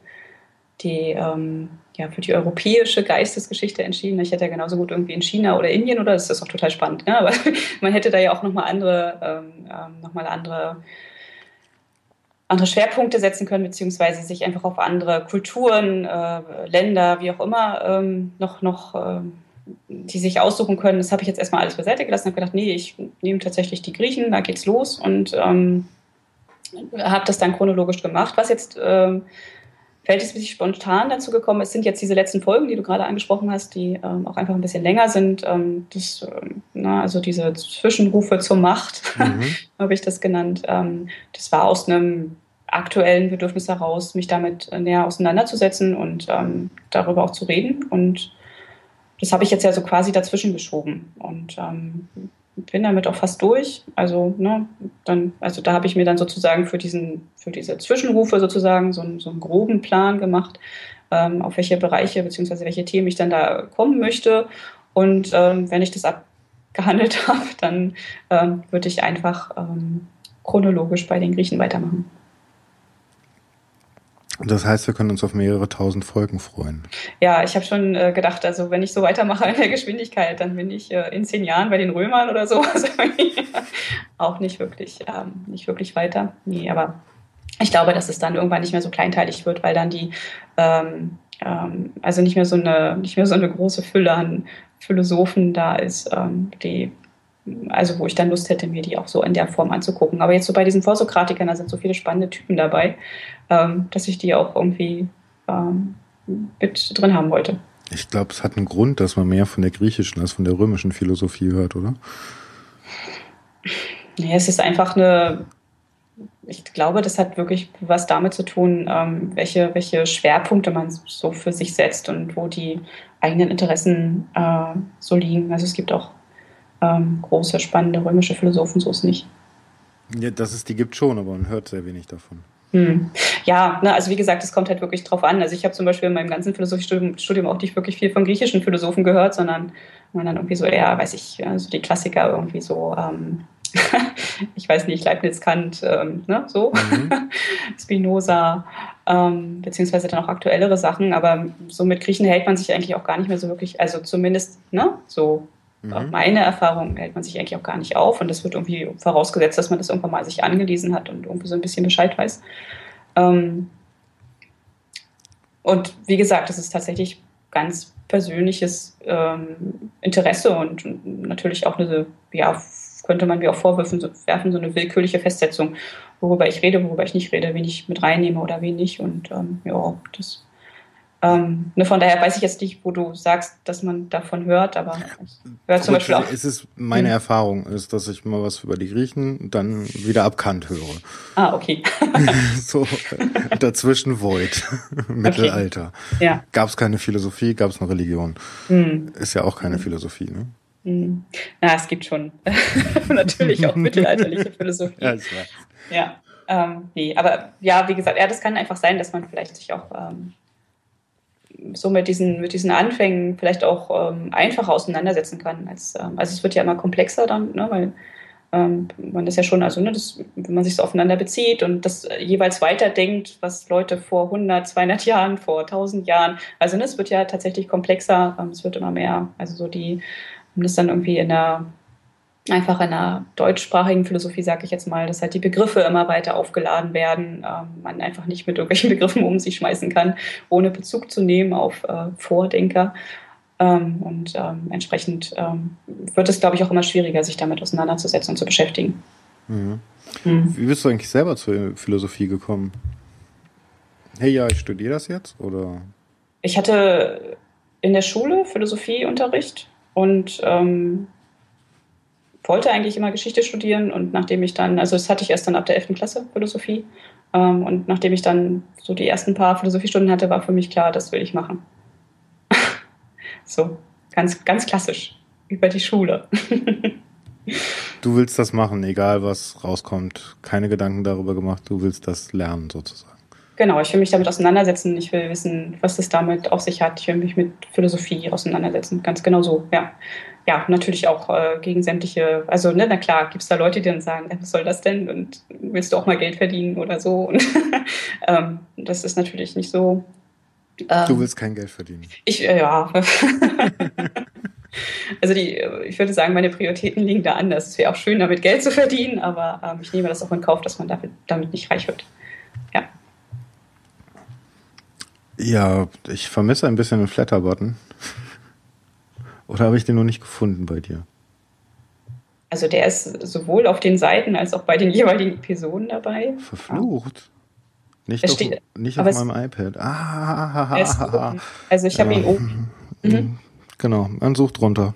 die ähm, ja, für die europäische Geistesgeschichte entschieden. Ich hätte ja genauso gut irgendwie in China oder Indien oder das ist auch total spannend. Ne? Aber man hätte da ja auch nochmal andere, ähm, ähm, noch andere, andere Schwerpunkte setzen können, beziehungsweise sich einfach auf andere Kulturen, äh, Länder, wie auch immer, ähm, noch, noch äh, die sich aussuchen können. Das habe ich jetzt erstmal alles beiseite gelassen und habe gedacht, nee, ich nehme tatsächlich die Griechen, da geht's los und ähm, habe das dann chronologisch gemacht. Was jetzt ähm, verhältnismäßig spontan dazu gekommen ist, sind jetzt diese letzten Folgen, die du gerade angesprochen hast, die ähm, auch einfach ein bisschen länger sind. Ähm, das, ähm, na, also diese Zwischenrufe zur Macht, mhm. habe ich das genannt. Ähm, das war aus einem aktuellen Bedürfnis heraus, mich damit näher auseinanderzusetzen und ähm, darüber auch zu reden. Und das habe ich jetzt ja so quasi dazwischen geschoben. Und ähm, bin damit auch fast durch. Also, ne, dann, also da habe ich mir dann sozusagen für diesen, für diese Zwischenrufe sozusagen so, einen, so einen groben Plan gemacht, ähm, auf welche Bereiche bzw. welche Themen ich dann da kommen möchte. Und ähm, wenn ich das abgehandelt habe, dann ähm, würde ich einfach ähm, chronologisch bei den Griechen weitermachen. Das heißt, wir können uns auf mehrere tausend Folgen freuen. Ja, ich habe schon äh, gedacht, also wenn ich so weitermache in der Geschwindigkeit, dann bin ich äh, in zehn Jahren bei den Römern oder so. Also auch nicht wirklich, ähm, nicht wirklich weiter. Nee, aber ich glaube, dass es dann irgendwann nicht mehr so kleinteilig wird, weil dann die, ähm, ähm, also nicht mehr so eine, nicht mehr so eine große Fülle an Philosophen da ist, ähm, die also wo ich dann Lust hätte, mir die auch so in der Form anzugucken. Aber jetzt so bei diesen Vorsokratikern, da sind so viele spannende Typen dabei, ähm, dass ich die auch irgendwie ähm, mit drin haben wollte. Ich glaube, es hat einen Grund, dass man mehr von der griechischen als von der römischen Philosophie hört, oder? Ja, es ist einfach eine, ich glaube, das hat wirklich was damit zu tun, ähm, welche, welche Schwerpunkte man so für sich setzt und wo die eigenen Interessen äh, so liegen. Also es gibt auch ähm, große, spannende römische Philosophen, so ist nicht. Ja, dass es die gibt schon, aber man hört sehr wenig davon. Hm. Ja, ne, also wie gesagt, es kommt halt wirklich drauf an. Also ich habe zum Beispiel in meinem ganzen Philosophiestudium auch nicht wirklich viel von griechischen Philosophen gehört, sondern man dann irgendwie so eher, weiß ich, so die Klassiker irgendwie so, ähm, ich weiß nicht, Leibniz, Kant, ähm, ne, so, mhm. Spinoza, ähm, beziehungsweise dann auch aktuellere Sachen, aber so mit Griechen hält man sich eigentlich auch gar nicht mehr so wirklich, also zumindest, ne, so Mhm. Meine Erfahrung hält man sich eigentlich auch gar nicht auf und das wird irgendwie vorausgesetzt, dass man das irgendwann mal sich angelesen hat und irgendwie so ein bisschen Bescheid weiß. Ähm und wie gesagt, das ist tatsächlich ganz persönliches ähm, Interesse und, natürlich auch eine, ja, könnte man mir auch vorwerfen, so, werfen, so eine willkürliche Festsetzung, worüber ich rede, worüber ich nicht rede, wen ich mit reinnehme oder wen nicht. Und ähm, ja, das ähm, ne, von daher weiß ich jetzt nicht, wo du sagst, dass man davon hört, aber ich höre zum Beispiel auch. Es ist meine hm. Erfahrung, ist, dass ich mal was über die Griechen dann wieder abkannt höre. Ah, okay. so dazwischen Void, Mittelalter. Okay. Ja. Gab es keine Philosophie, gab es eine Religion. Hm. Ist ja auch keine Philosophie, ne? Hm. Na, es gibt schon natürlich auch mittelalterliche Philosophie. Ja, ich weiß. Ja. Ähm, nee, aber ja, wie gesagt, ja, das kann einfach sein, dass man vielleicht sich auch ähm, so mit diesen, mit diesen Anfängen vielleicht auch ähm, einfacher auseinandersetzen kann. Als, ähm, also es wird ja immer komplexer dann, ne, weil ähm, man ist ja schon, also ne, das, wenn man sich so aufeinander bezieht und das jeweils weiterdenkt, was Leute vor 100, 200 Jahren, vor 1000 Jahren, also ne, es wird ja tatsächlich komplexer, ähm, es wird immer mehr, also so die, wenn das dann irgendwie in der einfach in der deutschsprachigen Philosophie, sage ich jetzt mal, dass halt die Begriffe immer weiter aufgeladen werden, ähm, man einfach nicht mit irgendwelchen Begriffen um sich schmeißen kann, ohne Bezug zu nehmen auf äh, Vordenker. Ähm, und ähm, entsprechend ähm, wird es, glaube ich, auch immer schwieriger, sich damit auseinanderzusetzen und zu beschäftigen. Mhm. Mhm. Wie bist du eigentlich selber zur Philosophie gekommen? Hey, ja, ich studiere das jetzt, oder? Ich hatte in der Schule Philosophieunterricht und ähm, wollte eigentlich immer Geschichte studieren und nachdem ich dann, also das hatte ich erst dann ab der 11. Klasse Philosophie ähm, und nachdem ich dann so die ersten paar Philosophiestunden hatte, war für mich klar, das will ich machen. so, ganz, ganz klassisch, über die Schule. du willst das machen, egal was rauskommt, keine Gedanken darüber gemacht, du willst das lernen sozusagen. Genau, ich will mich damit auseinandersetzen. Ich will wissen, was das damit auf sich hat. Ich will mich mit Philosophie auseinandersetzen. Ganz genau so, ja ja, natürlich auch äh, gegen sämtliche, also ne, na klar, gibt es da Leute, die dann sagen, was soll das denn und willst du auch mal Geld verdienen oder so und ähm, das ist natürlich nicht so. Ähm, du willst kein Geld verdienen. Ich, äh, ja. also die, ich würde sagen, meine Prioritäten liegen da anders. Es wäre auch schön, damit Geld zu verdienen, aber ähm, ich nehme das auch in Kauf, dass man damit, damit nicht reich wird. Ja. Ja, ich vermisse ein bisschen den Flatter-Button. Oder habe ich den noch nicht gefunden bei dir? Also der ist sowohl auf den Seiten als auch bei den jeweiligen Episoden dabei. Verflucht. Nicht es auf, steht, nicht auf meinem iPad. Ah, also ich habe ja. ihn oben. Mhm. Genau, man sucht drunter.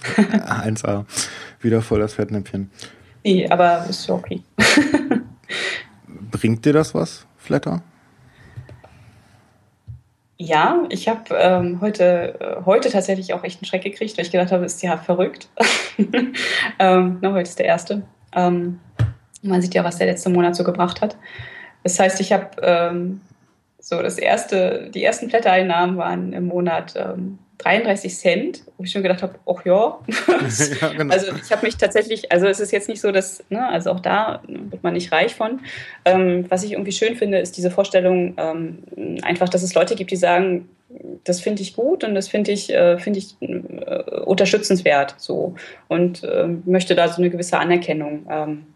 1A. Wieder voll das Fettnäpfchen. Nee, aber ist okay. Bringt dir das was, Flatter? Ja, ich habe ähm, heute, äh, heute tatsächlich auch echt einen Schreck gekriegt, weil ich gedacht habe, ist ja verrückt. ähm, na, heute ist der erste. Ähm, man sieht ja, was der letzte Monat so gebracht hat. Das heißt, ich habe ähm, so das erste, die ersten Blättereinnahmen waren im Monat ähm, 33 Cent, wo ich schon gedacht habe, ach ja. ja genau. Also ich habe mich tatsächlich, also es ist jetzt nicht so, dass, ne, also auch da wird man nicht reich von. Ähm, was ich irgendwie schön finde, ist diese Vorstellung, ähm, einfach, dass es Leute gibt, die sagen, das finde ich gut und das finde ich, äh, finde ich äh, unterstützenswert so und äh, möchte da so eine gewisse Anerkennung ähm,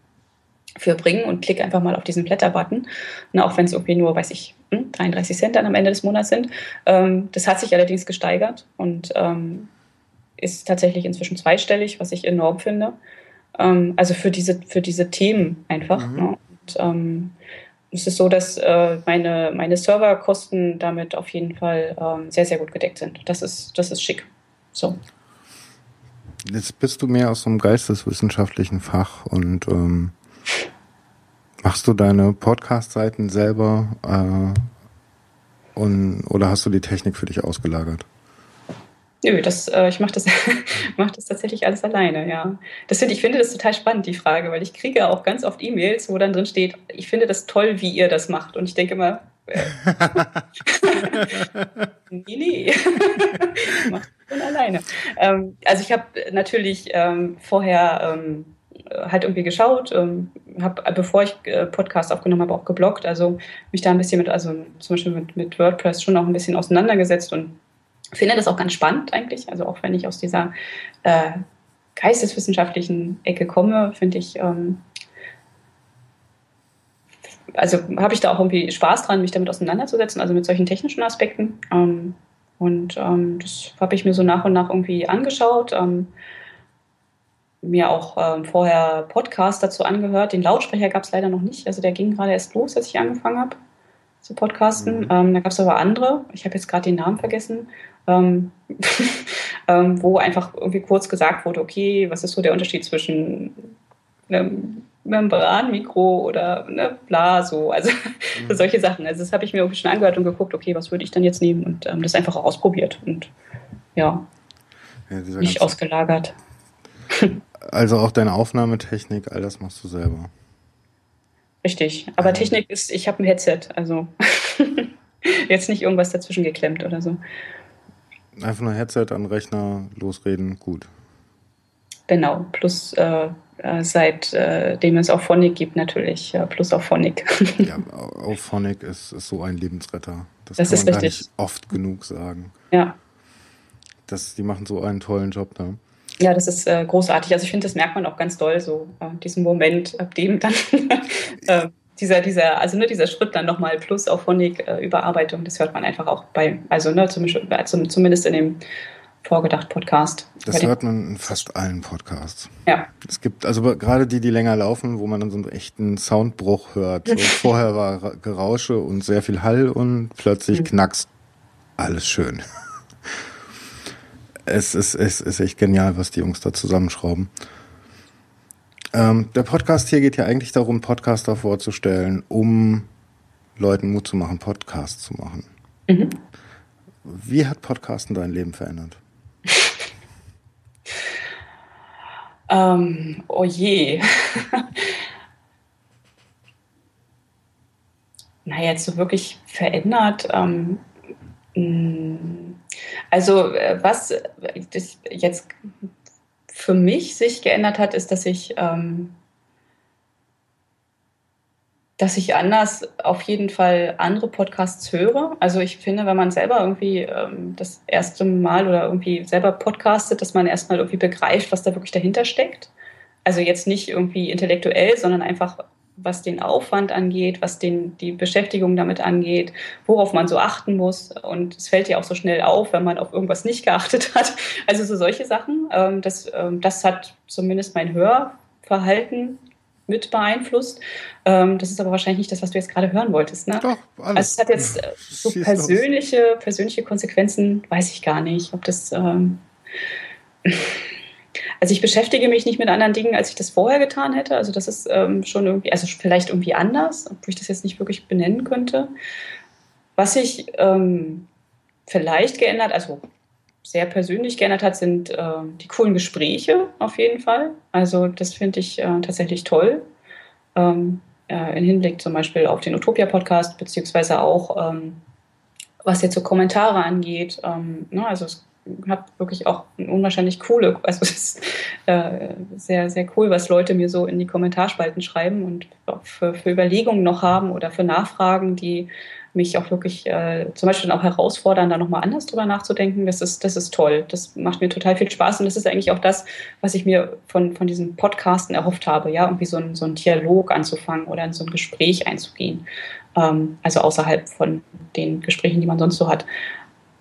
für bringen und klicke einfach mal auf diesen Blätter-Button, auch wenn es irgendwie nur, weiß ich, 33 hm, Cent dann am Ende des Monats sind. Ähm, das hat sich allerdings gesteigert und ähm, ist tatsächlich inzwischen zweistellig, was ich enorm finde. Ähm, also für diese, für diese Themen einfach. Mhm. Ne? Und, es ist so, dass äh, meine, meine Serverkosten damit auf jeden Fall ähm, sehr, sehr gut gedeckt sind. Das ist, das ist schick. So. Jetzt bist du mehr aus so einem geisteswissenschaftlichen Fach und ähm, Machst du deine Podcast-Seiten selber äh, und, oder hast du die Technik für dich ausgelagert? Nö, das, äh, ich mache das, mach das tatsächlich alles alleine, ja. Das find, ich finde das total spannend, die Frage, weil ich kriege auch ganz oft E-Mails, wo dann drin steht, ich finde das toll, wie ihr das macht. Und ich denke immer, äh, nee, nee. ich mache das schon alleine. Ähm, also ich habe natürlich ähm, vorher ähm, halt irgendwie geschaut, ähm, habe, bevor ich äh, Podcast aufgenommen habe, auch geblockt, also mich da ein bisschen mit, also zum Beispiel mit, mit WordPress schon auch ein bisschen auseinandergesetzt und finde das auch ganz spannend eigentlich. Also auch wenn ich aus dieser äh, geisteswissenschaftlichen Ecke komme, finde ich, ähm, also habe ich da auch irgendwie Spaß dran, mich damit auseinanderzusetzen, also mit solchen technischen Aspekten. Ähm, und ähm, das habe ich mir so nach und nach irgendwie angeschaut. Ähm, mir auch ähm, vorher Podcast dazu angehört. Den Lautsprecher gab es leider noch nicht. Also der ging gerade erst los, als ich angefangen habe zu podcasten. Mhm. Ähm, da gab es aber andere. Ich habe jetzt gerade den Namen vergessen. Ähm, ähm, wo einfach irgendwie kurz gesagt wurde, okay, was ist so der Unterschied zwischen einem Membranmikro oder ne, bla, so, also mhm. solche Sachen. Also das habe ich mir irgendwie schon angehört und geguckt, okay, was würde ich dann jetzt nehmen und ähm, das einfach ausprobiert und ja, ja nicht ausgelagert. Also auch deine Aufnahmetechnik, all das machst du selber. Richtig. Aber ähm. Technik ist, ich habe ein Headset, also jetzt nicht irgendwas dazwischen geklemmt oder so. Einfach nur Headset an Rechner, losreden, gut. Genau, plus äh, äh seitdem äh, es auch Phonic gibt natürlich, äh, plus auch Phonic. ja, auch Phonic ist, ist so ein Lebensretter. Das, das kann man gar nicht oft genug sagen. Ja. Das, die machen so einen tollen Job da. Ja, das ist äh, großartig. Also ich finde, das merkt man auch ganz doll, so äh, diesen Moment, ab dem dann äh, dieser, dieser, also ne, dieser Schritt dann nochmal plus auf Honig-Überarbeitung, das hört man einfach auch bei, also ne, zum, zumindest in dem Vorgedacht-Podcast. Das hört man in fast allen Podcasts. Ja. Es gibt also gerade die, die länger laufen, wo man dann so einen echten Soundbruch hört. So, vorher war Gerausche und sehr viel Hall und plötzlich mhm. knackst alles schön es ist, es ist echt genial, was die Jungs da zusammenschrauben. Ähm, der Podcast hier geht ja eigentlich darum, Podcaster vorzustellen, um Leuten Mut zu machen, Podcasts zu machen. Mhm. Wie hat Podcasten dein Leben verändert? ähm, oh je. naja, jetzt so wirklich verändert. Ähm, also äh, was jetzt für mich sich geändert hat, ist, dass ich, ähm, dass ich anders auf jeden Fall andere Podcasts höre. Also ich finde, wenn man selber irgendwie ähm, das erste Mal oder irgendwie selber podcastet, dass man erstmal irgendwie begreift, was da wirklich dahinter steckt. Also jetzt nicht irgendwie intellektuell, sondern einfach was den Aufwand angeht, was den, die Beschäftigung damit angeht, worauf man so achten muss. Und es fällt ja auch so schnell auf, wenn man auf irgendwas nicht geachtet hat. Also so solche Sachen. Ähm, das, ähm, das hat zumindest mein Hörverhalten mit beeinflusst. Ähm, das ist aber wahrscheinlich nicht das, was du jetzt gerade hören wolltest. Ne? Doch, alles. Also es hat jetzt äh, so persönliche, persönliche Konsequenzen, weiß ich gar nicht, ob das ähm, also ich beschäftige mich nicht mit anderen Dingen, als ich das vorher getan hätte. Also das ist ähm, schon irgendwie, also vielleicht irgendwie anders, obwohl ich das jetzt nicht wirklich benennen könnte. Was sich ähm, vielleicht geändert, also sehr persönlich geändert hat, sind äh, die coolen Gespräche auf jeden Fall. Also das finde ich äh, tatsächlich toll. Ähm, äh, Im Hinblick zum Beispiel auf den Utopia-Podcast, beziehungsweise auch ähm, was jetzt so Kommentare angeht. Ähm, ne, also es habe wirklich auch unwahrscheinlich coole, also es ist äh, sehr, sehr cool, was Leute mir so in die Kommentarspalten schreiben und auch für, für Überlegungen noch haben oder für Nachfragen, die mich auch wirklich äh, zum Beispiel dann auch herausfordern, da nochmal anders drüber nachzudenken. Das ist, das ist toll. Das macht mir total viel Spaß und das ist eigentlich auch das, was ich mir von, von diesen Podcasten erhofft habe, ja, irgendwie so ein, so ein Dialog anzufangen oder in so ein Gespräch einzugehen. Ähm, also außerhalb von den Gesprächen, die man sonst so hat.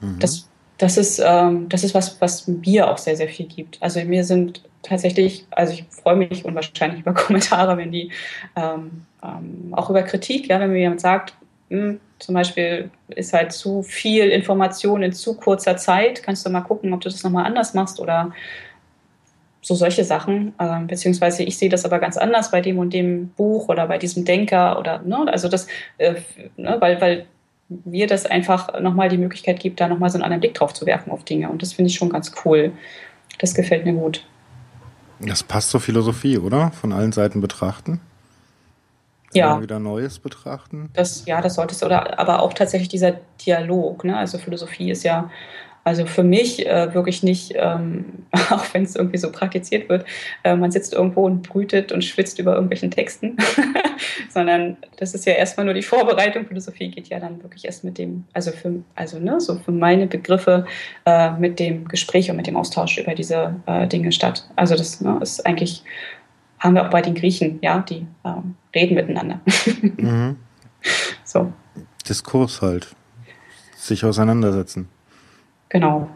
Mhm. Das, das ist, ähm, das ist was, was mir auch sehr, sehr viel gibt. Also mir sind tatsächlich, also ich freue mich unwahrscheinlich über Kommentare, wenn die ähm, ähm, auch über Kritik, ja, wenn mir jemand sagt, hm, zum Beispiel ist halt zu viel Information in zu kurzer Zeit. Kannst du mal gucken, ob du das nochmal anders machst oder so solche Sachen. Ähm, beziehungsweise ich sehe das aber ganz anders bei dem und dem Buch oder bei diesem Denker oder, ne, also das, äh, ne, weil, weil mir das einfach nochmal die Möglichkeit gibt, da nochmal so einen anderen Blick drauf zu werfen auf Dinge. Und das finde ich schon ganz cool. Das gefällt mir gut. Das passt zur Philosophie, oder? Von allen Seiten betrachten ja. wieder Neues betrachten. Das, ja, das solltest oder aber auch tatsächlich dieser Dialog, ne? Also Philosophie ist ja also für mich äh, wirklich nicht, ähm, auch wenn es irgendwie so praktiziert wird, äh, man sitzt irgendwo und brütet und schwitzt über irgendwelchen Texten, sondern das ist ja erstmal nur die Vorbereitung. Philosophie geht ja dann wirklich erst mit dem, also für, also ne, so für meine Begriffe äh, mit dem Gespräch und mit dem Austausch über diese äh, Dinge statt. Also das ne, ist eigentlich haben wir auch bei den Griechen, ja, die ähm, reden miteinander. mhm. So. Diskurs halt. Sich auseinandersetzen. Genau.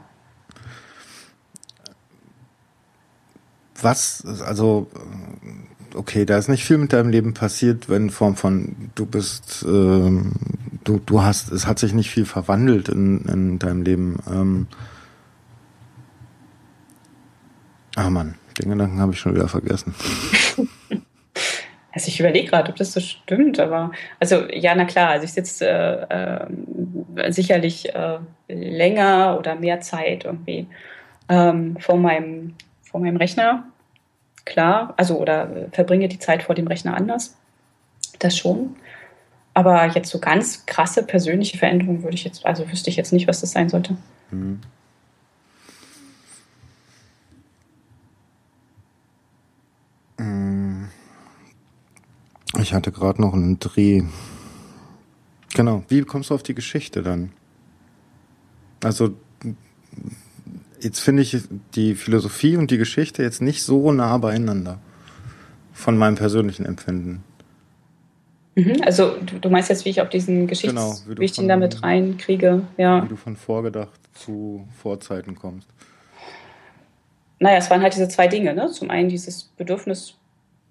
Was, also, okay, da ist nicht viel mit deinem Leben passiert, wenn in Form von, du bist, ähm, du, du hast, es hat sich nicht viel verwandelt in, in deinem Leben. Ähm, ah Mann, den Gedanken habe ich schon wieder vergessen. Also ich überlege gerade, ob das so stimmt, aber also ja, na klar, also ich sitze äh, äh, sicherlich äh, länger oder mehr Zeit irgendwie ähm, vor, meinem, vor meinem Rechner, klar, also oder verbringe die Zeit vor dem Rechner anders, das schon. Aber jetzt so ganz krasse persönliche Veränderungen würde ich jetzt, also wüsste ich jetzt nicht, was das sein sollte. Mhm. Ich hatte gerade noch einen Dreh. Genau. Wie kommst du auf die Geschichte dann? Also, jetzt finde ich die Philosophie und die Geschichte jetzt nicht so nah beieinander. Von meinem persönlichen Empfinden. Mhm, also, du, du, meinst jetzt, wie ich auf diesen Geschichts genau, wie, ich den damit reinkriege, ja. Wie du von vorgedacht zu Vorzeiten kommst. Naja, es waren halt diese zwei Dinge, ne? Zum einen dieses Bedürfnis,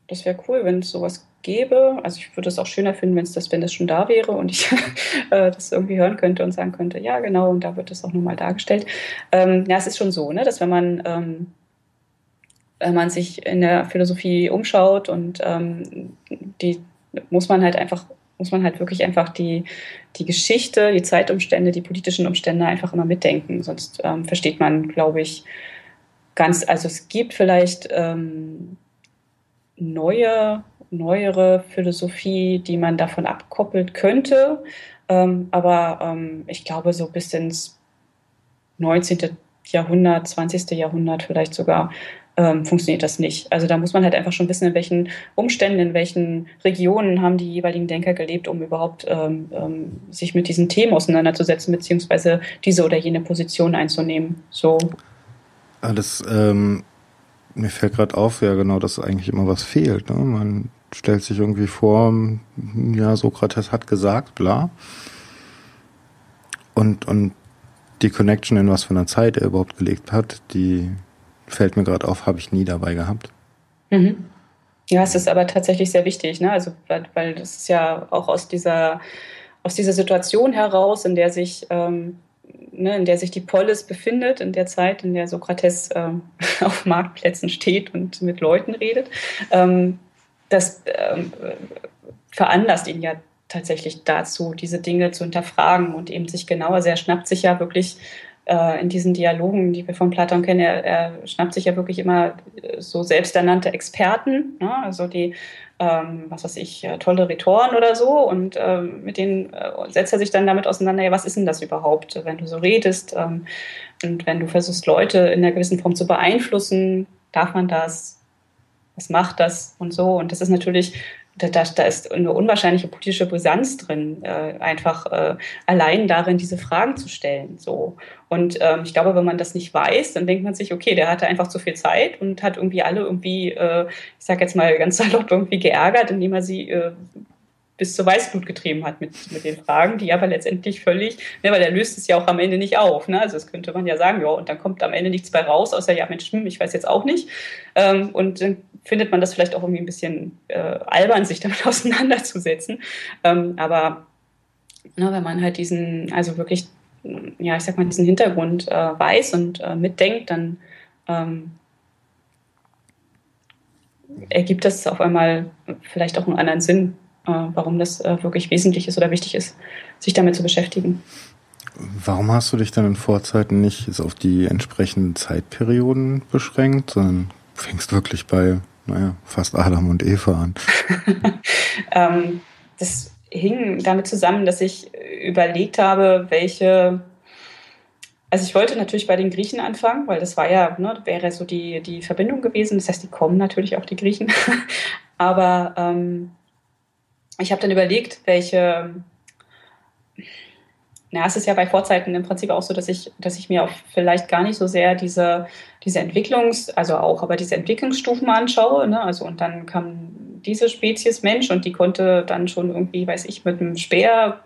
das wäre cool, wenn es sowas gäbe. Also ich würde es auch schöner finden, wenn es das, wenn das schon da wäre und ich äh, das irgendwie hören könnte und sagen könnte, ja genau, und da wird das auch nochmal dargestellt. Ähm, ja, es ist schon so, ne, dass wenn man ähm, wenn man sich in der Philosophie umschaut und ähm, die muss man halt einfach muss man halt wirklich einfach die, die Geschichte, die Zeitumstände, die politischen Umstände einfach immer mitdenken. Sonst ähm, versteht man, glaube ich, ganz, also es gibt vielleicht ähm, neue neuere Philosophie, die man davon abkoppelt könnte. Ähm, aber ähm, ich glaube, so bis ins 19. Jahrhundert, 20. Jahrhundert vielleicht sogar, ähm, funktioniert das nicht. Also da muss man halt einfach schon wissen, in welchen Umständen, in welchen Regionen haben die jeweiligen Denker gelebt, um überhaupt ähm, ähm, sich mit diesen Themen auseinanderzusetzen, beziehungsweise diese oder jene Position einzunehmen. So. Ähm, mir fällt gerade auf, ja genau, dass eigentlich immer was fehlt. Ne? Man stellt sich irgendwie vor, ja, Sokrates hat gesagt, bla. Und, und die Connection in was für einer Zeit er überhaupt gelegt hat, die fällt mir gerade auf, habe ich nie dabei gehabt. Mhm. Ja, es ist aber tatsächlich sehr wichtig, ne? Also, weil, weil das ist ja auch aus dieser, aus dieser Situation heraus, in der sich, ähm, ne, in der sich die Polis befindet, in der Zeit, in der Sokrates ähm, auf Marktplätzen steht und mit Leuten redet, ähm, das ähm, veranlasst ihn ja tatsächlich dazu, diese Dinge zu hinterfragen und eben sich genauer, sehr schnappt sich ja wirklich äh, in diesen Dialogen, die wir von Platon kennen, er, er schnappt sich ja wirklich immer so selbsternannte Experten, ne? also die, ähm, was weiß ich, äh, tolle Rhetoren oder so. Und ähm, mit denen äh, setzt er sich dann damit auseinander, ja, was ist denn das überhaupt, wenn du so redest ähm, und wenn du versuchst, Leute in einer gewissen Form zu beeinflussen, darf man das, was macht das? Und so. Und das ist natürlich da, da, ist eine unwahrscheinliche politische Brisanz drin, äh, einfach äh, allein darin, diese Fragen zu stellen. So. Und ähm, ich glaube, wenn man das nicht weiß, dann denkt man sich, okay, der hatte einfach zu viel Zeit und hat irgendwie alle irgendwie, äh, ich sage jetzt mal ganz salopp, irgendwie geärgert, indem er sie äh, bis zur Weißblut getrieben hat mit, mit den Fragen, die aber letztendlich völlig, ne, weil er löst es ja auch am Ende nicht auf. Ne? Also das könnte man ja sagen, ja, und dann kommt am Ende nichts bei raus, außer ja, Mensch, hm, ich weiß jetzt auch nicht. Ähm, und dann findet man das vielleicht auch irgendwie ein bisschen äh, albern, sich damit auseinanderzusetzen. Ähm, aber ne, wenn man halt diesen, also wirklich, ja, ich sag mal, diesen Hintergrund äh, weiß und äh, mitdenkt, dann ähm, ergibt das auf einmal vielleicht auch einen anderen Sinn warum das äh, wirklich wesentlich ist oder wichtig ist, sich damit zu beschäftigen. Warum hast du dich dann in Vorzeiten nicht auf die entsprechenden Zeitperioden beschränkt, sondern fängst wirklich bei, naja, fast Adam und Eva an? ähm, das hing damit zusammen, dass ich überlegt habe, welche also ich wollte natürlich bei den Griechen anfangen, weil das war ja, ne, wäre so die, die Verbindung gewesen. Das heißt, die kommen natürlich auch die Griechen. Aber ähm, ich habe dann überlegt, welche. Na, es ist ja bei Vorzeiten im Prinzip auch so, dass ich, dass ich mir auch vielleicht gar nicht so sehr diese, diese Entwicklungs-, also auch, aber diese Entwicklungsstufen anschaue. Ne? Also, und dann kam diese Spezies Mensch und die konnte dann schon irgendwie, weiß ich, mit einem Speer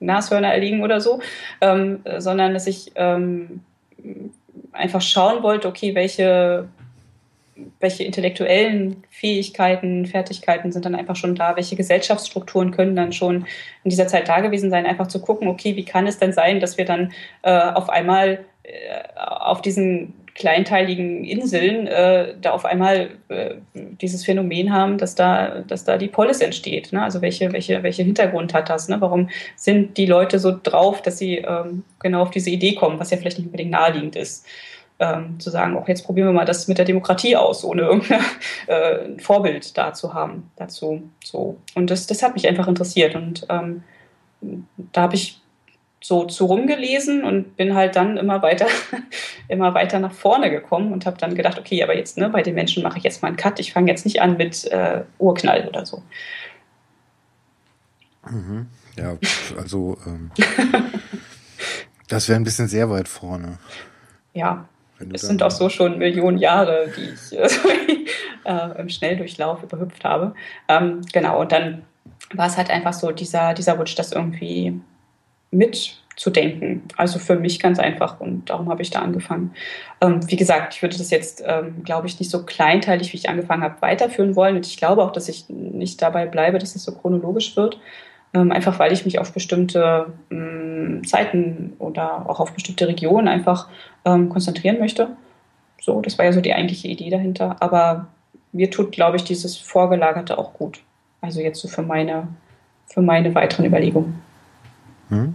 Nashörner erliegen oder so, ähm, sondern dass ich ähm, einfach schauen wollte, okay, welche welche intellektuellen Fähigkeiten, Fertigkeiten sind dann einfach schon da, welche Gesellschaftsstrukturen können dann schon in dieser Zeit da gewesen sein, einfach zu gucken, okay, wie kann es denn sein, dass wir dann äh, auf einmal äh, auf diesen kleinteiligen Inseln äh, da auf einmal äh, dieses Phänomen haben, dass da, dass da die Polis entsteht. Ne? Also welche, welche, welche Hintergrund hat das? Ne? Warum sind die Leute so drauf, dass sie ähm, genau auf diese Idee kommen, was ja vielleicht nicht unbedingt naheliegend ist? Ähm, zu sagen, auch jetzt probieren wir mal das mit der Demokratie aus, ohne irgendein äh, Vorbild da zu haben dazu. So. Und das, das hat mich einfach interessiert. Und ähm, da habe ich so zu rumgelesen und bin halt dann immer weiter, immer weiter nach vorne gekommen und habe dann gedacht, okay, aber jetzt, ne, bei den Menschen mache ich jetzt mal einen Cut. Ich fange jetzt nicht an mit äh, Urknall oder so. Mhm. Ja, also ähm, das wäre ein bisschen sehr weit vorne. Ja, es sind auch so schon Millionen Jahre, die ich äh, im Schnelldurchlauf überhüpft habe. Ähm, genau, und dann war es halt einfach so dieser, dieser Wunsch, das irgendwie mitzudenken. Also für mich ganz einfach und darum habe ich da angefangen. Ähm, wie gesagt, ich würde das jetzt, ähm, glaube ich, nicht so kleinteilig, wie ich angefangen habe, weiterführen wollen. Und ich glaube auch, dass ich nicht dabei bleibe, dass es so chronologisch wird, ähm, einfach weil ich mich auf bestimmte ähm, Zeiten oder auch auf bestimmte Regionen einfach ähm, konzentrieren möchte. So, das war ja so die eigentliche Idee dahinter. Aber mir tut, glaube ich, dieses Vorgelagerte auch gut. Also jetzt so für meine, für meine weiteren Überlegungen. Hm?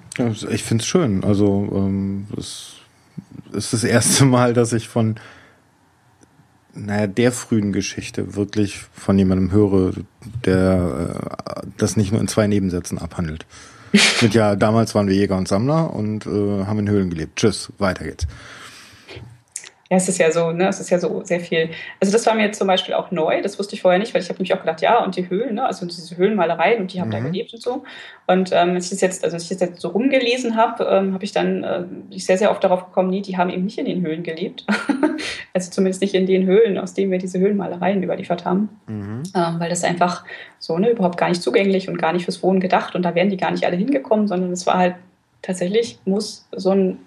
ich finde es schön. Also ähm, es ist das erste Mal, dass ich von naja, der frühen Geschichte wirklich von jemandem höre, der äh, das nicht nur in zwei Nebensätzen abhandelt. Mit ja, damals waren wir Jäger und Sammler und äh, haben in Höhlen gelebt. Tschüss, weiter geht's. Ja, es ist ja so, ne, es ist ja so sehr viel. Also das war mir zum Beispiel auch neu, das wusste ich vorher nicht, weil ich habe nämlich auch gedacht, ja, und die Höhlen, ne, also diese Höhlenmalereien und die haben mhm. da gelebt und so. Und ähm, als ich das jetzt, also als ich das jetzt so rumgelesen habe, ähm, habe ich dann äh, ich sehr, sehr oft darauf gekommen, nee, die haben eben nicht in den Höhlen gelebt. also zumindest nicht in den Höhlen, aus denen wir diese Höhlenmalereien überliefert haben. Mhm. Ähm, weil das einfach so, ne, überhaupt gar nicht zugänglich und gar nicht fürs Wohnen gedacht und da wären die gar nicht alle hingekommen, sondern es war halt tatsächlich muss so ein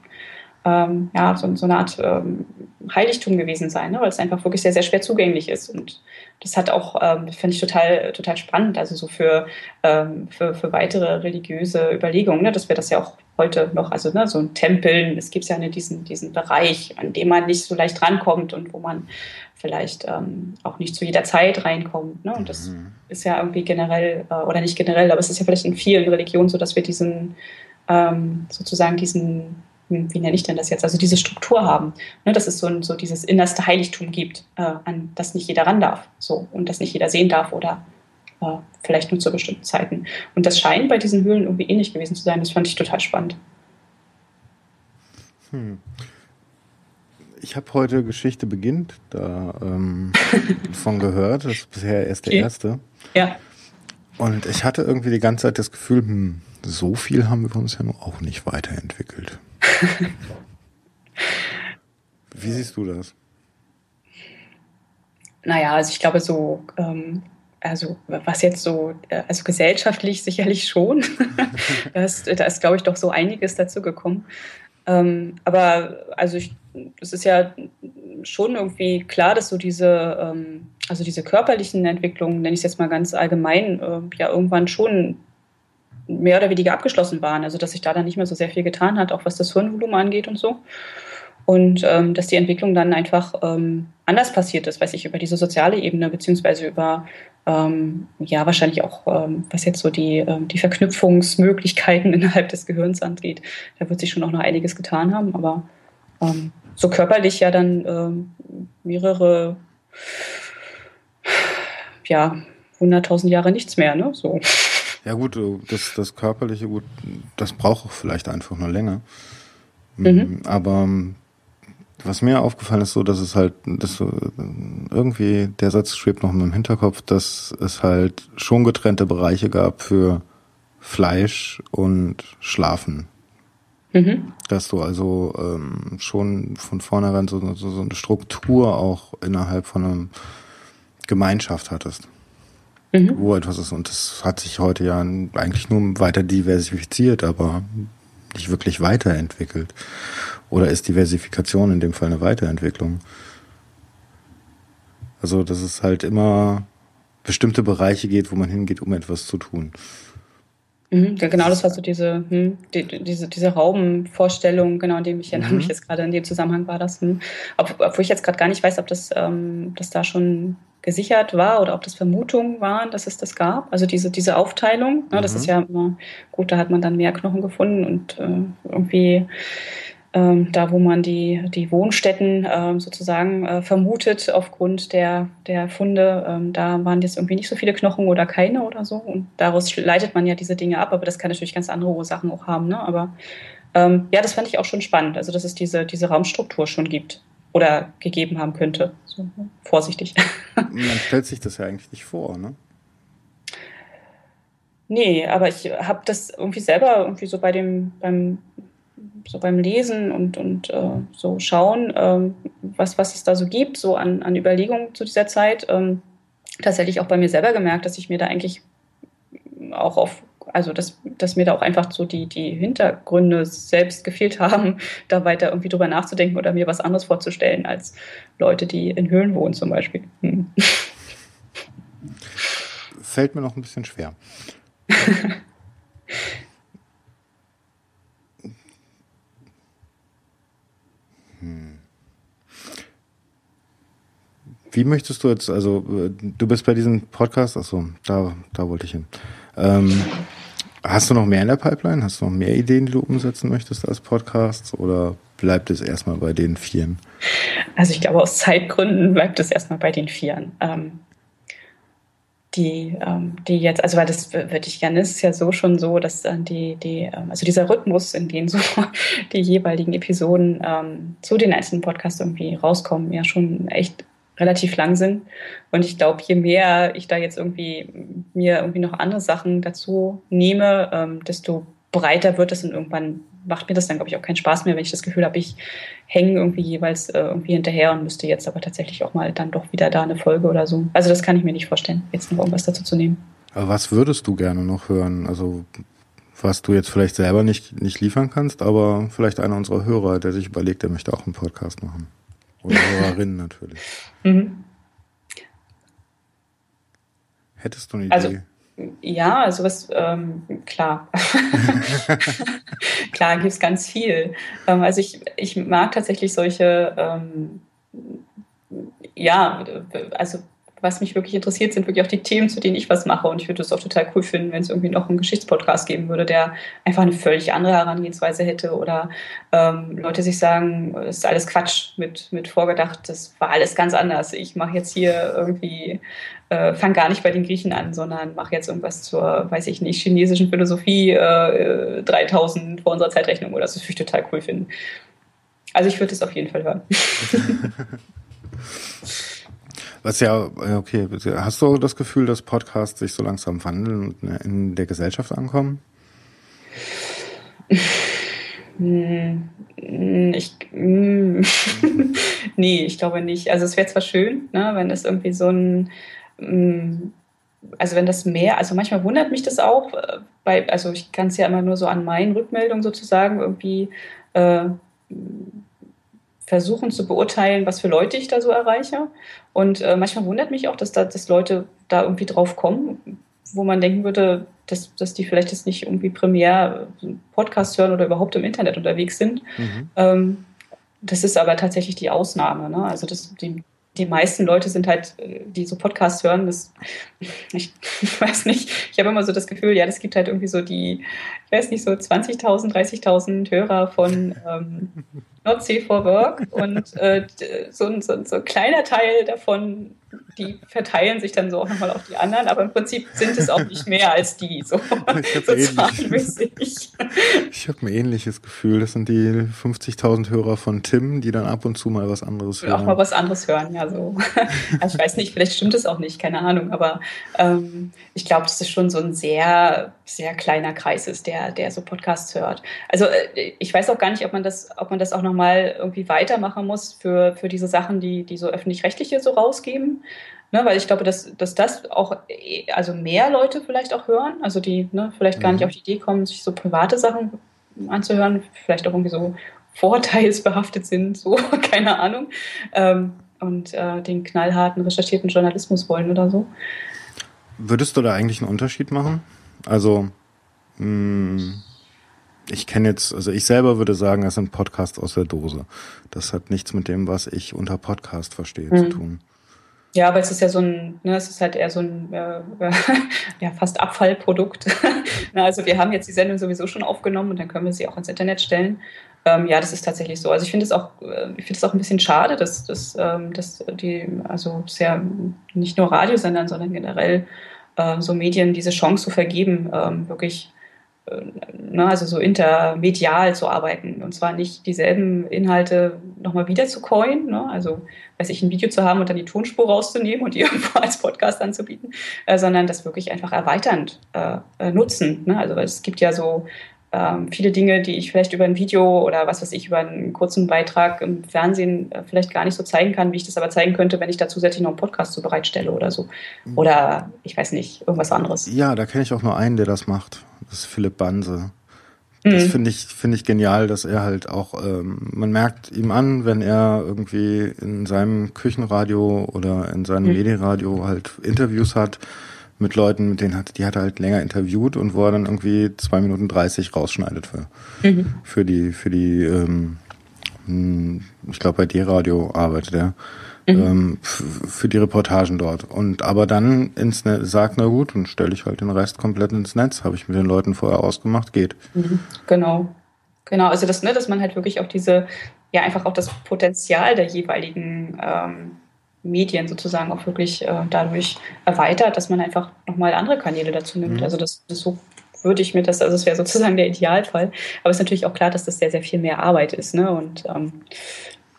ähm, ja, so, so, eine Art ähm, Heiligtum gewesen sein, ne? weil es einfach wirklich sehr, sehr schwer zugänglich ist. Und das hat auch, ähm, finde ich total, total spannend, also so für, ähm, für, für weitere religiöse Überlegungen, ne? dass wir das ja auch heute noch, also ne, so ein Tempeln, es gibt ja ne, diesen, diesen Bereich, an dem man nicht so leicht rankommt und wo man vielleicht ähm, auch nicht zu jeder Zeit reinkommt. Ne? Und das mhm. ist ja irgendwie generell, äh, oder nicht generell, aber es ist ja vielleicht in vielen Religionen so, dass wir diesen ähm, sozusagen diesen wie nenne ich denn das jetzt, also diese Struktur haben, ne, dass es so, so dieses innerste Heiligtum gibt, äh, an das nicht jeder ran darf so, und das nicht jeder sehen darf oder äh, vielleicht nur zu bestimmten Zeiten. Und das scheint bei diesen Höhlen irgendwie ähnlich gewesen zu sein. Das fand ich total spannend. Hm. Ich habe heute Geschichte beginnt, da ähm, von gehört. Das ist bisher erst der okay. erste. Ja. Und ich hatte irgendwie die ganze Zeit das Gefühl, hm, so viel haben wir uns ja noch auch nicht weiterentwickelt. Wie siehst du das? Naja, also ich glaube, so, ähm, also was jetzt so, äh, also gesellschaftlich sicherlich schon. da ist, da ist, glaube ich, doch so einiges dazu gekommen. Ähm, aber also es ist ja schon irgendwie klar, dass so diese, ähm, also diese körperlichen Entwicklungen, nenne ich es jetzt mal ganz allgemein, äh, ja irgendwann schon mehr oder weniger abgeschlossen waren. Also dass sich da dann nicht mehr so sehr viel getan hat, auch was das Hirnvolumen angeht und so. Und ähm, dass die Entwicklung dann einfach ähm, anders passiert ist, weiß ich, über diese soziale Ebene, beziehungsweise über, ähm, ja, wahrscheinlich auch, ähm, was jetzt so die, ähm, die Verknüpfungsmöglichkeiten innerhalb des Gehirns angeht. Da wird sich schon auch noch einiges getan haben, aber ähm, so körperlich ja dann ähm, mehrere, ja, 100.000 Jahre nichts mehr, ne? So. Ja gut, das, das körperliche, gut, das braucht auch vielleicht einfach nur länger. Mhm. Aber was mir aufgefallen ist, so, dass es halt, dass so, irgendwie der Satz schwebt noch in meinem Hinterkopf, dass es halt schon getrennte Bereiche gab für Fleisch und Schlafen. Mhm. Dass du also ähm, schon von vornherein so, so, so eine Struktur auch innerhalb von einer Gemeinschaft hattest. Mhm. Wo etwas ist. Und das hat sich heute ja eigentlich nur weiter diversifiziert, aber nicht wirklich weiterentwickelt. Oder ist Diversifikation in dem Fall eine Weiterentwicklung? Also, dass es halt immer bestimmte Bereiche geht, wo man hingeht, um etwas zu tun. Mhm, genau, das war so diese, hm, die, diese, diese Raumvorstellung, genau, in dem ich erinnere mhm. mich jetzt gerade in dem Zusammenhang war das. Hm. Obwohl ich jetzt gerade gar nicht weiß, ob das, ähm, das da schon gesichert war oder ob das Vermutungen waren, dass es das gab. Also diese, diese Aufteilung, ne, das ist mhm. ja immer gut, da hat man dann mehr Knochen gefunden und äh, irgendwie ähm, da wo man die, die Wohnstätten ähm, sozusagen äh, vermutet aufgrund der, der Funde, ähm, da waren jetzt irgendwie nicht so viele Knochen oder keine oder so. Und daraus leitet man ja diese Dinge ab, aber das kann natürlich ganz andere Ursachen auch haben. Ne? Aber ähm, ja, das fand ich auch schon spannend, also dass es diese, diese Raumstruktur schon gibt oder gegeben haben könnte. So, ne? vorsichtig. Man stellt sich das ja eigentlich nicht vor, ne? Nee, aber ich habe das irgendwie selber irgendwie so bei dem, beim so beim Lesen und, und äh, so schauen, ähm, was, was es da so gibt, so an, an Überlegungen zu dieser Zeit, ähm, tatsächlich auch bei mir selber gemerkt, dass ich mir da eigentlich auch auf, also dass, dass mir da auch einfach so die, die Hintergründe selbst gefehlt haben, da weiter irgendwie drüber nachzudenken oder mir was anderes vorzustellen als Leute, die in Höhlen wohnen zum Beispiel. Hm. Fällt mir noch ein bisschen schwer. Wie möchtest du jetzt, also du bist bei diesem Podcast, achso, da, da wollte ich hin. Ähm, hast du noch mehr in der Pipeline? Hast du noch mehr Ideen, die du umsetzen möchtest als Podcasts oder bleibt es erstmal bei den Vieren? Also ich glaube, aus Zeitgründen bleibt es erstmal bei den Vieren. Ähm, die, ähm, die jetzt, also weil das würde ich gerne, ist ja so schon so, dass dann die, die, ähm, also dieser Rhythmus, in dem so die jeweiligen Episoden ähm, zu den einzelnen Podcasts irgendwie rauskommen, ja schon echt relativ lang sind. Und ich glaube, je mehr ich da jetzt irgendwie mir irgendwie noch andere Sachen dazu nehme, ähm, desto breiter wird es und irgendwann macht mir das dann, glaube ich, auch keinen Spaß mehr, wenn ich das Gefühl habe, ich hänge irgendwie jeweils äh, irgendwie hinterher und müsste jetzt aber tatsächlich auch mal dann doch wieder da eine Folge oder so. Also das kann ich mir nicht vorstellen, jetzt noch irgendwas dazu zu nehmen. Aber was würdest du gerne noch hören? Also was du jetzt vielleicht selber nicht, nicht liefern kannst, aber vielleicht einer unserer Hörer, der sich überlegt, der möchte auch einen Podcast machen. Oder Hörerinnen natürlich. Mhm. Hättest du eine also, Idee? Ja, also was, ähm, klar. klar gibt es ganz viel. Ähm, also ich, ich mag tatsächlich solche, ähm, ja, also was mich wirklich interessiert, sind wirklich auch die Themen, zu denen ich was mache. Und ich würde es auch total cool finden, wenn es irgendwie noch einen Geschichtspodcast geben würde, der einfach eine völlig andere Herangehensweise hätte. Oder ähm, Leute sich sagen, das ist alles Quatsch mit, mit vorgedacht, das war alles ganz anders. Ich mache jetzt hier irgendwie, äh, fange gar nicht bei den Griechen an, sondern mache jetzt irgendwas zur, weiß ich nicht, chinesischen Philosophie äh, 3000 vor unserer Zeitrechnung oder so. Das würde ich total cool finden. Also ich würde es auf jeden Fall hören. Was ja, okay, hast du das Gefühl, dass Podcasts sich so langsam wandeln und in der Gesellschaft ankommen? Hm, ich, hm. nee, ich glaube nicht. Also es wäre zwar schön, ne, wenn es irgendwie so ein, hm, also wenn das mehr, also manchmal wundert mich das auch, weil, äh, also ich kann es ja immer nur so an meinen Rückmeldungen sozusagen irgendwie äh, versuchen zu beurteilen, was für Leute ich da so erreiche. Und äh, manchmal wundert mich auch, dass, da, dass Leute da irgendwie drauf kommen, wo man denken würde, dass, dass die vielleicht jetzt nicht irgendwie primär Podcast hören oder überhaupt im Internet unterwegs sind. Mhm. Ähm, das ist aber tatsächlich die Ausnahme. Ne? Also das, die, die meisten Leute sind halt, äh, die so Podcasts hören, das, ich, weiß nicht, ich habe immer so das Gefühl, ja, das gibt halt irgendwie so die, ich weiß nicht, so 20.000, 30.000 Hörer von ähm, Safe for Work und äh, so, so, so ein kleiner Teil davon die verteilen sich dann so auch nochmal auf die anderen, aber im Prinzip sind es auch nicht mehr als die. So, ich habe so hab ein ähnliches Gefühl. Das sind die 50.000 Hörer von Tim, die dann ab und zu mal was anderes hören. Auch mal was anderes hören, ja. So. Also ich weiß nicht, vielleicht stimmt es auch nicht, keine Ahnung, aber ähm, ich glaube, dass es schon so ein sehr, sehr kleiner Kreis ist, der, der so Podcasts hört. Also äh, ich weiß auch gar nicht, ob man das, ob man das auch nochmal irgendwie weitermachen muss für, für diese Sachen, die, die so öffentlich-rechtliche so rausgeben. Ne, weil ich glaube, dass, dass das auch, also mehr Leute vielleicht auch hören, also die ne, vielleicht gar nicht mhm. auf die Idee kommen, sich so private Sachen anzuhören, vielleicht auch irgendwie so vorteilsbehaftet sind, so, keine Ahnung, ähm, und äh, den knallharten, recherchierten Journalismus wollen oder so. Würdest du da eigentlich einen Unterschied machen? Also, mh, hm, ich kenne jetzt, also ich selber würde sagen, es sind Podcasts aus der Dose. Das hat nichts mit dem, was ich unter Podcast verstehe, mhm. zu tun. Ja, aber es ist ja so ein, ne, es ist halt eher so ein äh, ja, fast Abfallprodukt. also wir haben jetzt die Sendung sowieso schon aufgenommen und dann können wir sie auch ins Internet stellen. Ähm, ja, das ist tatsächlich so. Also ich finde es auch, äh, ich finde es auch ein bisschen schade, dass, dass, ähm, dass die, also ja nicht nur Radiosendern, sondern generell äh, so Medien diese Chance zu vergeben, ähm, wirklich ne, also so intermedial zu arbeiten und zwar nicht dieselben Inhalte nochmal wieder zu coin, ne, also weiß ich, ein Video zu haben und dann die Tonspur rauszunehmen und die irgendwo als Podcast anzubieten, äh, sondern das wirklich einfach erweiternd äh, äh nutzen. Ne? Also es gibt ja so ähm, viele Dinge, die ich vielleicht über ein Video oder was weiß ich, über einen kurzen Beitrag im Fernsehen äh, vielleicht gar nicht so zeigen kann, wie ich das aber zeigen könnte, wenn ich da zusätzlich noch einen Podcast so bereitstelle oder so. Mhm. Oder ich weiß nicht, irgendwas anderes. Ja, da kenne ich auch nur einen, der das macht. Das ist Philipp Banse. Das mhm. finde ich, finde ich genial, dass er halt auch, ähm, man merkt ihm an, wenn er irgendwie in seinem Küchenradio oder in seinem mhm. Medienradio halt Interviews hat mit Leuten, mit denen hat, die hat er halt länger interviewt und wo er dann irgendwie zwei Minuten dreißig rausschneidet für, mhm. für die, für die, ähm, hm, ich glaube bei D-Radio arbeitet er mhm. ähm, für die Reportagen dort. Und aber dann ins Netz sagt, na gut, dann stelle ich halt den Rest komplett ins Netz. Habe ich mit den Leuten vorher ausgemacht, geht. Mhm. Genau. Genau, also das, ne, dass man halt wirklich auch diese, ja, einfach auch das Potenzial der jeweiligen ähm, Medien sozusagen auch wirklich äh, dadurch erweitert, dass man einfach nochmal andere Kanäle dazu nimmt. Mhm. Also das, das so würde ich mir das, also es wäre sozusagen der Idealfall. Aber es ist natürlich auch klar, dass das sehr, sehr viel mehr Arbeit ist. Ne? Und ähm,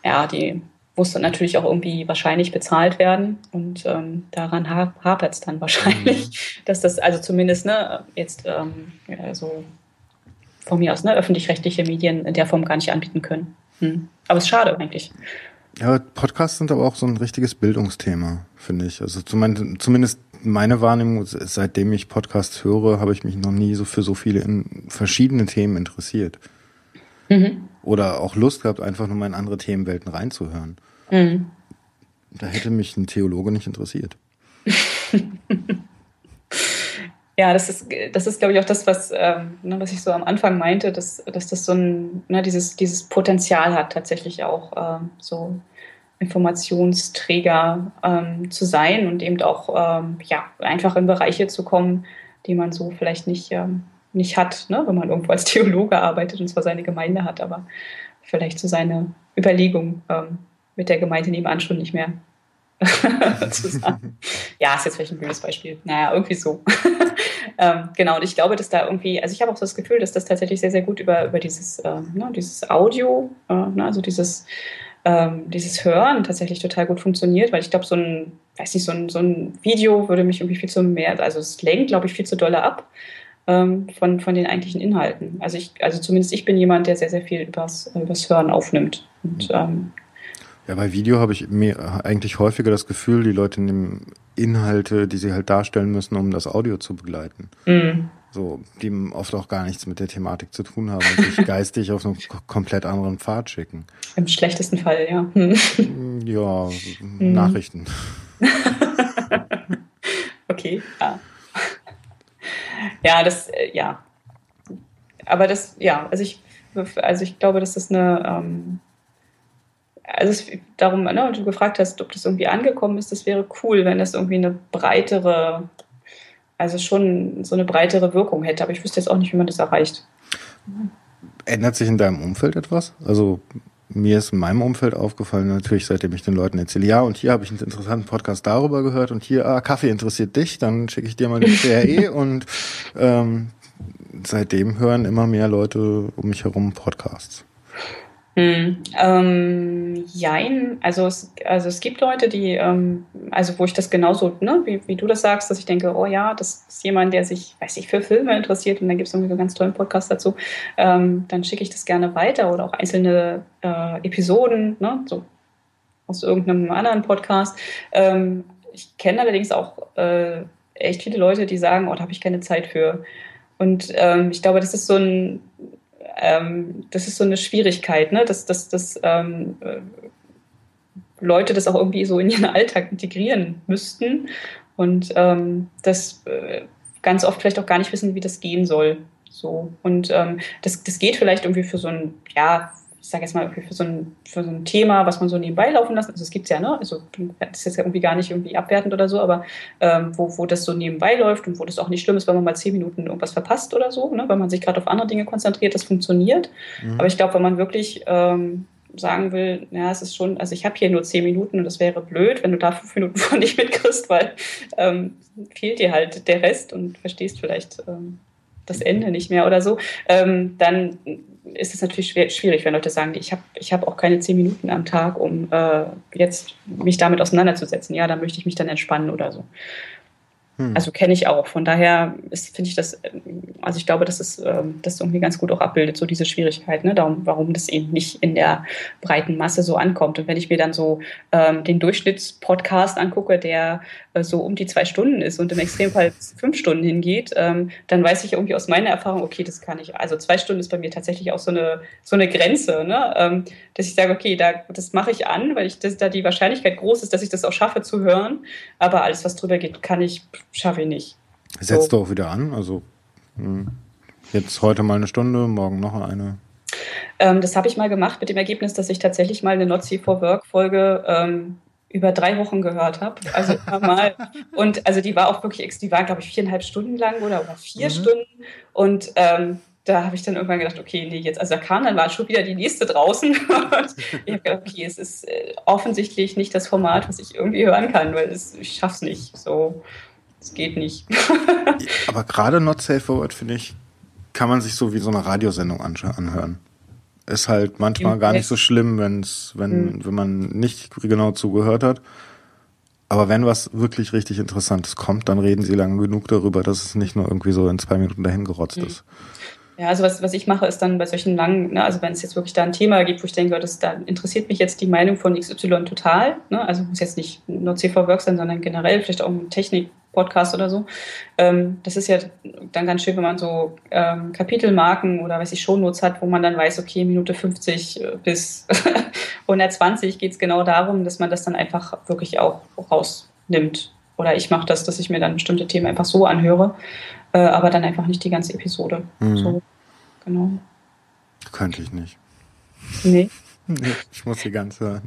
ja, die muss dann natürlich auch irgendwie wahrscheinlich bezahlt werden. Und ähm, daran hapert es dann wahrscheinlich, mhm. dass das, also zumindest ne, jetzt ähm, so von mir aus ne, öffentlich-rechtliche Medien in der Form gar nicht anbieten können. Hm. Aber es ist schade eigentlich. Ja, Podcasts sind aber auch so ein richtiges Bildungsthema, finde ich. Also zumindest meine Wahrnehmung, seitdem ich Podcasts höre, habe ich mich noch nie so für so viele in verschiedene Themen interessiert. Mhm. Oder auch Lust gehabt, einfach nur mal in andere Themenwelten reinzuhören. Mhm. Da hätte mich ein Theologe nicht interessiert. ja, das ist, das ist, glaube ich, auch das, was, ähm, ne, was ich so am Anfang meinte, dass, dass das so ein, ne, dieses, dieses Potenzial hat, tatsächlich auch ähm, so Informationsträger ähm, zu sein und eben auch ähm, ja, einfach in Bereiche zu kommen, die man so vielleicht nicht, ähm, nicht hat, ne? wenn man irgendwo als Theologe arbeitet und zwar seine Gemeinde hat, aber vielleicht so seine Überlegung ähm, mit der Gemeinde nebenan schon nicht mehr zusammen. ja, ist jetzt vielleicht ein blödes Beispiel. Naja, irgendwie so. ähm, genau, und ich glaube, dass da irgendwie, also ich habe auch so das Gefühl, dass das tatsächlich sehr, sehr gut über, über dieses, äh, ne, dieses Audio, äh, ne, also dieses, ähm, dieses Hören tatsächlich total gut funktioniert, weil ich glaube, so ein, weiß nicht, so ein, so ein Video würde mich irgendwie viel zu mehr, also es lenkt, glaube ich, viel zu dolle ab ähm, von, von den eigentlichen Inhalten. Also ich, also zumindest ich bin jemand, der sehr, sehr viel übers, übers Hören aufnimmt. Und ähm, ja, bei Video habe ich mir eigentlich häufiger das Gefühl, die Leute nehmen Inhalte, die sie halt darstellen müssen, um das Audio zu begleiten. Mm. So, die oft auch gar nichts mit der Thematik zu tun haben und sich geistig auf einen komplett anderen Pfad schicken. Im schlechtesten Fall, ja. Hm. Ja, mm. Nachrichten. okay, ja. Ja, das, äh, ja. Aber das, ja, also ich, also ich glaube, dass das eine, ähm, also es, darum, ne, du gefragt hast, ob das irgendwie angekommen ist, das wäre cool, wenn das irgendwie eine breitere, also schon so eine breitere Wirkung hätte. Aber ich wüsste jetzt auch nicht, wie man das erreicht. Ändert sich in deinem Umfeld etwas? Also mir ist in meinem Umfeld aufgefallen, natürlich, seitdem ich den Leuten erzähle, ja, und hier habe ich einen interessanten Podcast darüber gehört und hier, ah, Kaffee interessiert dich, dann schicke ich dir mal die CRE und ähm, seitdem hören immer mehr Leute um mich herum Podcasts. Hm, ähm, jein, also es, also es gibt Leute, die, ähm, also wo ich das genauso, ne, wie, wie du das sagst, dass ich denke, oh ja, das ist jemand, der sich, weiß ich, für Filme interessiert und dann gibt es irgendwie einen ganz tollen Podcast dazu, ähm, dann schicke ich das gerne weiter oder auch einzelne äh, Episoden, ne, so aus irgendeinem anderen Podcast. Ähm, ich kenne allerdings auch äh, echt viele Leute, die sagen, oh, da habe ich keine Zeit für. Und ähm, ich glaube, das ist so ein ähm, das ist so eine Schwierigkeit, ne? dass, dass, dass ähm, äh, Leute das auch irgendwie so in ihren Alltag integrieren müssten und ähm, das äh, ganz oft vielleicht auch gar nicht wissen, wie das gehen soll. So. Und ähm, das, das geht vielleicht irgendwie für so ein, ja, ich sage jetzt mal, für so, ein, für so ein Thema, was man so nebenbei laufen lassen, also es gibt ja, ne? Also das ist jetzt ja irgendwie gar nicht irgendwie abwertend oder so, aber ähm, wo, wo das so nebenbei läuft und wo das auch nicht schlimm ist, wenn man mal zehn Minuten irgendwas verpasst oder so, ne? Wenn man sich gerade auf andere Dinge konzentriert, das funktioniert. Mhm. Aber ich glaube, wenn man wirklich ähm, sagen will, ja, es ist schon, also ich habe hier nur zehn Minuten und das wäre blöd, wenn du da fünf Minuten von nicht mitkriegst, weil ähm, fehlt dir halt der Rest und verstehst vielleicht ähm, das Ende nicht mehr oder so, ähm, dann ist es natürlich schwer, schwierig, wenn Leute sagen, ich habe ich hab auch keine zehn Minuten am Tag, um äh, jetzt mich damit auseinanderzusetzen. Ja, da möchte ich mich dann entspannen oder so. Hm. Also kenne ich auch. Von daher finde ich das, also ich glaube, dass es ähm, das irgendwie ganz gut auch abbildet, so diese Schwierigkeit, ne? Darum, warum das eben nicht in der breiten Masse so ankommt. Und wenn ich mir dann so ähm, den Durchschnittspodcast angucke, der äh, so um die zwei Stunden ist und im Extremfall fünf Stunden hingeht, ähm, dann weiß ich irgendwie aus meiner Erfahrung, okay, das kann ich. Also zwei Stunden ist bei mir tatsächlich auch so eine, so eine Grenze, ne? Ähm, dass ich sage, okay, da, das mache ich an, weil ich das, da die Wahrscheinlichkeit groß ist, dass ich das auch schaffe zu hören. Aber alles, was drüber geht, kann ich schaffe ich nicht. Setzt so. du auch wieder an? Also hm, jetzt heute mal eine Stunde, morgen noch eine? Ähm, das habe ich mal gemacht mit dem Ergebnis, dass ich tatsächlich mal eine Not See for Work Folge ähm, über drei Wochen gehört habe. Also mal. Und also die war auch wirklich, die war, glaube ich, viereinhalb Stunden lang oder, oder vier mhm. Stunden. Und ähm, da habe ich dann irgendwann gedacht, okay, nee, jetzt, also da kam dann war schon wieder die nächste draußen. Und ich habe gedacht, okay, es ist äh, offensichtlich nicht das Format, was ich irgendwie hören kann, weil es, ich schaff's nicht. So. Es geht nicht. Aber gerade Not Safe for Word, finde ich, kann man sich so wie so eine Radiosendung anhören. Ist halt manchmal gar nicht so schlimm, wenn's, wenn, mhm. wenn man nicht genau zugehört hat. Aber wenn was wirklich richtig Interessantes kommt, dann reden sie lange genug darüber, dass es nicht nur irgendwie so in zwei Minuten dahin gerotzt mhm. ist. Ja, also was, was ich mache, ist dann bei solchen langen, ne, also wenn es jetzt wirklich da ein Thema gibt, wo ich denke, das, da interessiert mich jetzt die Meinung von XY total, ne, also muss jetzt nicht nur CV Work sein, sondern generell vielleicht auch um Technik, Podcast oder so. Ähm, das ist ja dann ganz schön, wenn man so ähm, Kapitelmarken oder weiß ich Shownotes hat, wo man dann weiß, okay, Minute 50 äh, bis 120 geht es genau darum, dass man das dann einfach wirklich auch rausnimmt. Oder ich mache das, dass ich mir dann bestimmte Themen einfach so anhöre, äh, aber dann einfach nicht die ganze Episode. Mhm. So, genau. Könnte ich nicht. Nee. nee ich muss die ganze.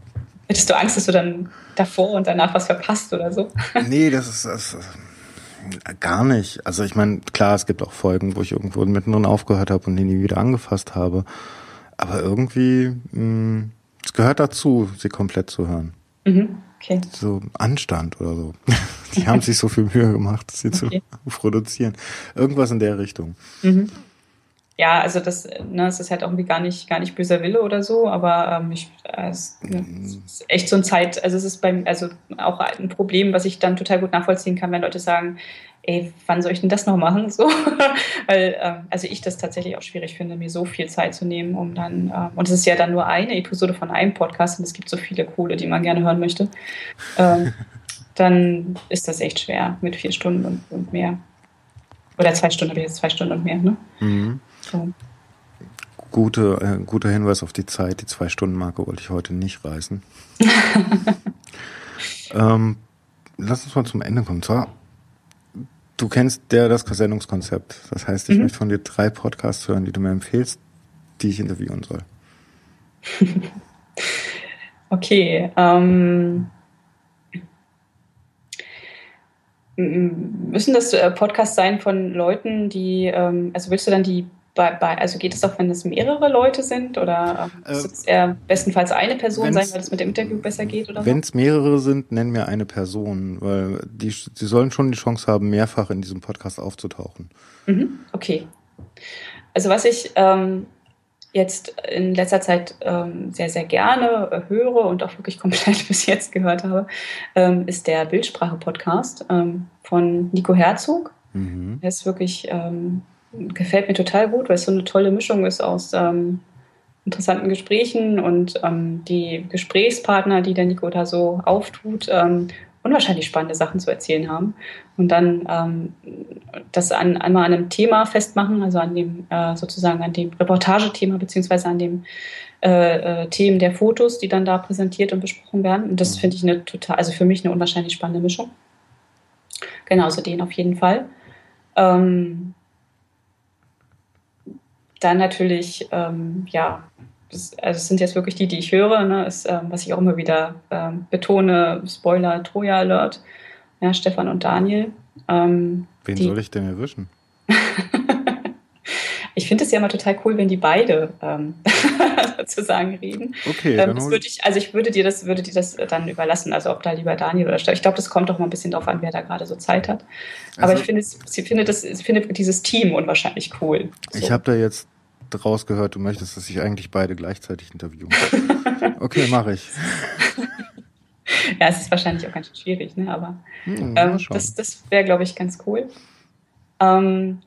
Hättest du Angst, dass du dann davor und danach was verpasst oder so? nee, das ist, das ist gar nicht. Also ich meine, klar, es gibt auch Folgen, wo ich irgendwo mittendrin aufgehört habe und die nie wieder angefasst habe. Aber irgendwie, mh, es gehört dazu, sie komplett zu hören. Mhm. Okay. So Anstand oder so. Die haben sich so viel Mühe gemacht, sie okay. zu produzieren. Irgendwas in der Richtung. Mhm. Ja, also das, ne, es ist halt irgendwie gar nicht, gar nicht böser Wille oder so, aber ähm, ich, äh, es, ne, es ist echt so ein Zeit, also es ist beim, also auch ein Problem, was ich dann total gut nachvollziehen kann, wenn Leute sagen, ey, wann soll ich denn das noch machen? So, weil ähm, also ich das tatsächlich auch schwierig finde, mir so viel Zeit zu nehmen, um dann äh, und es ist ja dann nur eine Episode von einem Podcast und es gibt so viele coole, die man gerne hören möchte. Ähm, dann ist das echt schwer mit vier Stunden und, und mehr. Oder zwei Stunden habe ich jetzt zwei Stunden und mehr. Ne? Mhm. So. Gute, äh, guter Hinweis auf die Zeit. Die Zwei-Stunden-Marke wollte ich heute nicht reißen. ähm, lass uns mal zum Ende kommen. Zwar Du kennst der das Sendungskonzept. Das heißt, ich mhm. möchte von dir drei Podcasts hören, die du mir empfehlst, die ich interviewen soll. okay. Ähm, müssen das äh, Podcasts sein von Leuten, die, ähm, also willst du dann die bei, bei, also geht es auch, wenn es mehrere Leute sind oder ähm, äh, es eher bestenfalls eine Person sein, weil es mit dem Interview besser geht oder Wenn es mehrere sind, nenn mir eine Person, weil die, sie sollen schon die Chance haben, mehrfach in diesem Podcast aufzutauchen. Mhm, okay. Also was ich ähm, jetzt in letzter Zeit ähm, sehr, sehr gerne höre und auch wirklich komplett bis jetzt gehört habe, ähm, ist der Bildsprache-Podcast ähm, von Nico Herzog. Mhm. Der ist wirklich ähm, gefällt mir total gut, weil es so eine tolle Mischung ist aus ähm, interessanten Gesprächen und ähm, die Gesprächspartner, die der Nico da so auftut, ähm, unwahrscheinlich spannende Sachen zu erzählen haben. Und dann ähm, das an, einmal an einem Thema festmachen, also an dem äh, sozusagen an dem Reportagethema beziehungsweise an dem äh, äh, Themen der Fotos, die dann da präsentiert und besprochen werden. Und das finde ich eine total, also für mich eine unwahrscheinlich spannende Mischung. Genauso den auf jeden Fall. Ähm, dann natürlich, ähm, ja, das, also es sind jetzt wirklich die, die ich höre, ne, ist, ähm, was ich auch immer wieder ähm, betone, Spoiler, Troja Alert, ja, Stefan und Daniel. Ähm, Wen die, soll ich denn erwischen? ich finde es ja immer total cool, wenn die beide ähm, sozusagen reden. Okay. Ähm, das würde ich, also ich würde dir das, würde dir das dann überlassen, also ob da lieber Daniel oder Stefan. Ich glaube, das kommt doch mal ein bisschen drauf an, wer da gerade so Zeit hat. Aber also, ich finde, sie findet das, sie findet dieses Team unwahrscheinlich cool. So. Ich habe da jetzt rausgehört, du möchtest, dass ich eigentlich beide gleichzeitig interviewe. okay, mache ich. ja, es ist wahrscheinlich auch ganz schön schwierig, ne? aber hm, ähm, das, das wäre, glaube ich, ganz cool. Ähm,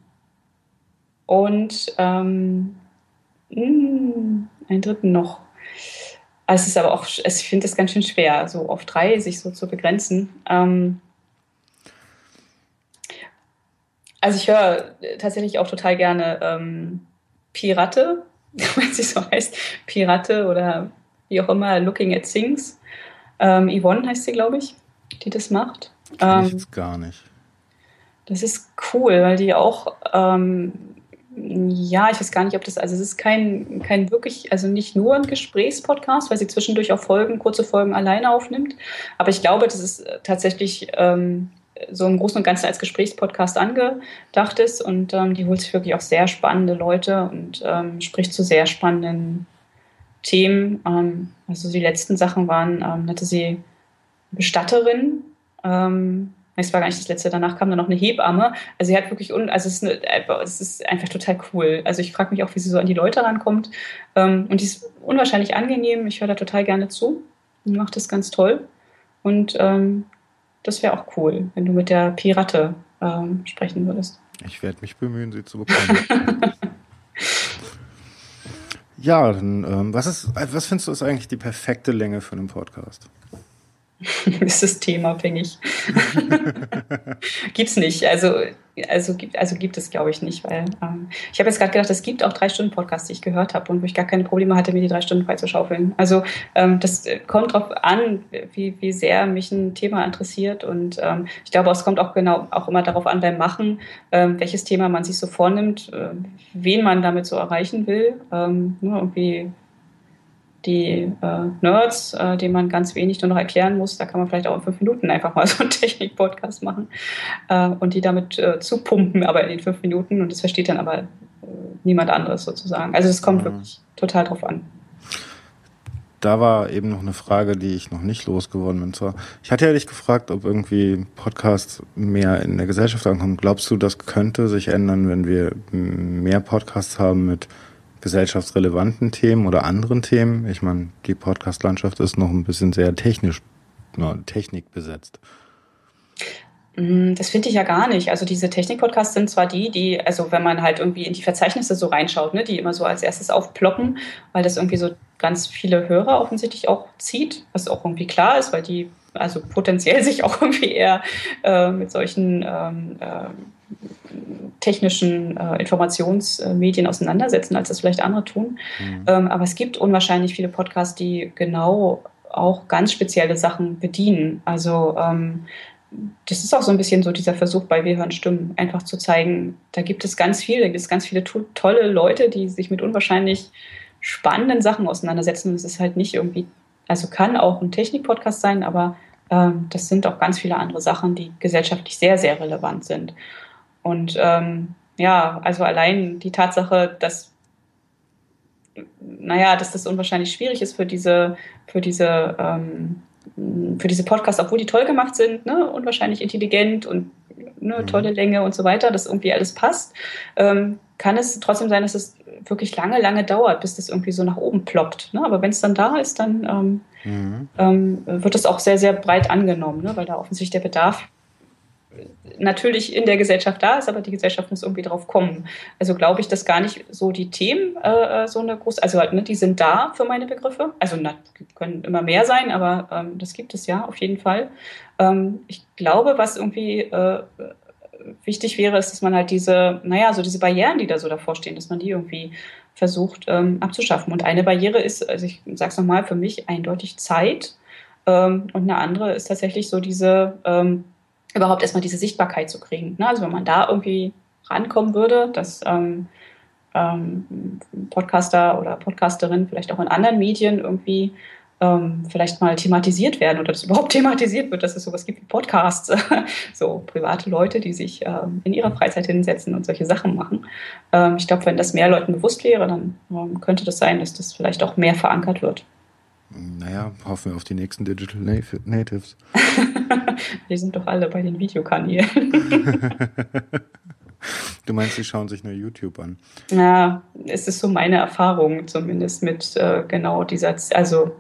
und ähm, mh, hm, einen dritten noch. Also es ist aber auch, ich finde es ganz schön schwer, so auf drei sich so zu begrenzen. Ähm, also ich höre tatsächlich auch total gerne ähm, Pirate, wenn sie so heißt, Pirate oder wie auch immer, Looking at Things. Ähm, Yvonne heißt sie, glaube ich, die das macht. Ähm, ich jetzt gar nicht. Das ist cool, weil die auch, ähm, ja, ich weiß gar nicht, ob das, also es ist kein, kein wirklich, also nicht nur ein Gesprächspodcast, weil sie zwischendurch auch Folgen, kurze Folgen alleine aufnimmt. Aber ich glaube, das ist tatsächlich ähm, so im Großen und Ganzen als Gesprächspodcast angedacht ist. Und ähm, die holt sich wirklich auch sehr spannende Leute und ähm, spricht zu sehr spannenden Themen. Ähm, also die letzten Sachen waren, ähm, hatte sie Bestatterin. Ähm, es war gar nicht das letzte, danach kam dann noch eine Hebamme. Also sie hat wirklich, un also es ist, eine, es ist einfach total cool. Also ich frage mich auch, wie sie so an die Leute rankommt. Ähm, und die ist unwahrscheinlich angenehm. Ich höre da total gerne zu. Die macht das ganz toll. Und ähm, das wäre auch cool, wenn du mit der Pirate ähm, sprechen würdest. Ich werde mich bemühen, sie zu bekommen. ja, dann, ähm, was, ist, was findest du ist eigentlich die perfekte Länge für einen Podcast? ist das themenabhängig. Gibt's nicht. Also, also, gibt, also gibt es, glaube ich, nicht, weil ähm, ich habe jetzt gerade gedacht, es gibt auch drei Stunden Podcasts, die ich gehört habe und wo ich gar keine Probleme hatte, mir die drei Stunden freizuschaufeln. Also ähm, das kommt darauf an, wie, wie sehr mich ein Thema interessiert und ähm, ich glaube, es kommt auch genau auch immer darauf an beim Machen, ähm, welches Thema man sich so vornimmt, äh, wen man damit so erreichen will. Ähm, ne, irgendwie die äh, Nerds, äh, denen man ganz wenig nur noch erklären muss, da kann man vielleicht auch in fünf Minuten einfach mal so einen Technik-Podcast machen äh, und die damit äh, zupumpen, aber in den fünf Minuten und das versteht dann aber äh, niemand anderes sozusagen. Also es kommt mhm. wirklich total drauf an da war eben noch eine Frage, die ich noch nicht losgeworden bin. zwar, ich hatte ja dich gefragt, ob irgendwie Podcasts mehr in der Gesellschaft ankommen. Glaubst du, das könnte sich ändern, wenn wir mehr Podcasts haben mit gesellschaftsrelevanten Themen oder anderen Themen? Ich meine, die Podcast-Landschaft ist noch ein bisschen sehr technisch, no, Technik besetzt. Mm, das finde ich ja gar nicht. Also diese Technik-Podcasts sind zwar die, die, also wenn man halt irgendwie in die Verzeichnisse so reinschaut, ne, die immer so als erstes aufploppen, weil das irgendwie so ganz viele Hörer offensichtlich auch zieht, was auch irgendwie klar ist, weil die also potenziell sich auch irgendwie eher äh, mit solchen ähm, äh, technischen äh, Informationsmedien auseinandersetzen, als das vielleicht andere tun. Mhm. Ähm, aber es gibt unwahrscheinlich viele Podcasts, die genau auch ganz spezielle Sachen bedienen. Also ähm, das ist auch so ein bisschen so dieser Versuch bei Wir hören Stimmen, einfach zu zeigen, da gibt es ganz viele, da gibt es ganz viele to tolle Leute, die sich mit unwahrscheinlich spannenden Sachen auseinandersetzen. Und es ist halt nicht irgendwie, also kann auch ein Technik-Podcast sein, aber ähm, das sind auch ganz viele andere Sachen, die gesellschaftlich sehr, sehr relevant sind. Und ähm, ja, also allein die Tatsache, dass naja, dass das unwahrscheinlich schwierig ist für diese, für diese ähm, für diese Podcasts, obwohl die toll gemacht sind, ne, unwahrscheinlich intelligent und ne, mhm. tolle Länge und so weiter, dass irgendwie alles passt, ähm, kann es trotzdem sein, dass es wirklich lange, lange dauert, bis das irgendwie so nach oben ploppt. Ne? Aber wenn es dann da ist, dann ähm, mhm. ähm, wird es auch sehr, sehr breit angenommen, ne? weil da offensichtlich der Bedarf natürlich in der Gesellschaft da ist, aber die Gesellschaft muss irgendwie drauf kommen. Also glaube ich, dass gar nicht so die Themen äh, äh, so eine große, also halt, ne, die sind da für meine Begriffe. Also na, können immer mehr sein, aber ähm, das gibt es ja auf jeden Fall. Ähm, ich glaube, was irgendwie äh, wichtig wäre, ist, dass man halt diese, naja, so diese Barrieren, die da so davor stehen, dass man die irgendwie versucht ähm, abzuschaffen. Und eine Barriere ist, also ich sage es nochmal, für mich eindeutig Zeit. Ähm, und eine andere ist tatsächlich so diese ähm, überhaupt erstmal diese Sichtbarkeit zu kriegen. Ne? Also wenn man da irgendwie rankommen würde, dass ähm, ähm, Podcaster oder Podcasterin vielleicht auch in anderen Medien irgendwie ähm, vielleicht mal thematisiert werden oder dass überhaupt thematisiert wird, dass es sowas gibt wie Podcasts. so private Leute, die sich ähm, in ihrer Freizeit hinsetzen und solche Sachen machen. Ähm, ich glaube, wenn das mehr Leuten bewusst wäre, dann ähm, könnte das sein, dass das vielleicht auch mehr verankert wird. Naja, hoffen wir auf die nächsten Digital Natives. die sind doch alle bei den Videokanälen. du meinst, sie schauen sich nur YouTube an? Ja, es ist so meine Erfahrung zumindest mit äh, genau dieser, also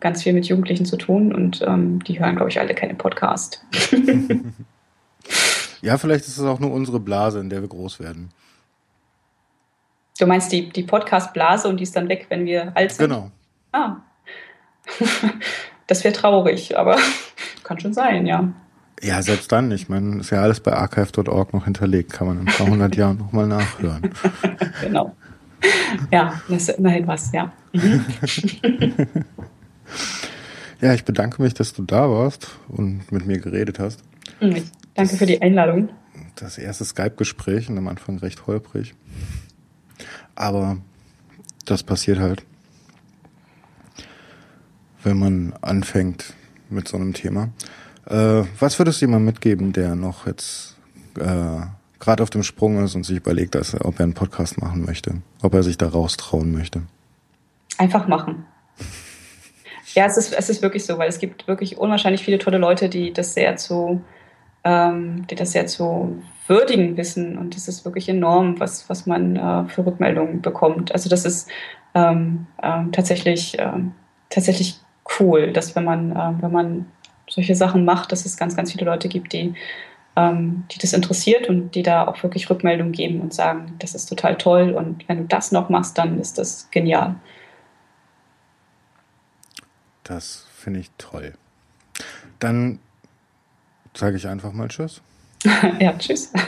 ganz viel mit Jugendlichen zu tun und ähm, die hören, glaube ich, alle keine Podcast. ja, vielleicht ist es auch nur unsere Blase, in der wir groß werden. Du meinst die, die Podcast-Blase und die ist dann weg, wenn wir alt sind? Genau. Ah, das wäre traurig, aber kann schon sein, ja. Ja, selbst dann. Ich meine, ist ja alles bei archive.org noch hinterlegt. Kann man in ein paar hundert Jahren nochmal nachhören. genau. Ja, das ist immerhin was, ja. Mhm. ja, ich bedanke mich, dass du da warst und mit mir geredet hast. Mhm. Danke für die Einladung. Das erste Skype-Gespräch und am Anfang recht holprig. Aber das passiert halt wenn man anfängt mit so einem Thema. Äh, was würdest du jemandem mitgeben, der noch jetzt äh, gerade auf dem Sprung ist und sich überlegt, dass, ob er einen Podcast machen möchte, ob er sich da raustrauen möchte? Einfach machen. ja, es ist, es ist wirklich so, weil es gibt wirklich unwahrscheinlich viele tolle Leute, die das sehr zu, ähm, die das sehr zu würdigen wissen und das ist wirklich enorm, was, was man äh, für Rückmeldungen bekommt. Also das ist ähm, ähm, tatsächlich, ähm, tatsächlich cool, dass wenn man, äh, wenn man solche Sachen macht, dass es ganz, ganz viele Leute gibt, die, ähm, die das interessiert und die da auch wirklich Rückmeldung geben und sagen, das ist total toll und wenn du das noch machst, dann ist das genial. Das finde ich toll. Dann sage ich einfach mal Tschüss. ja, tschüss.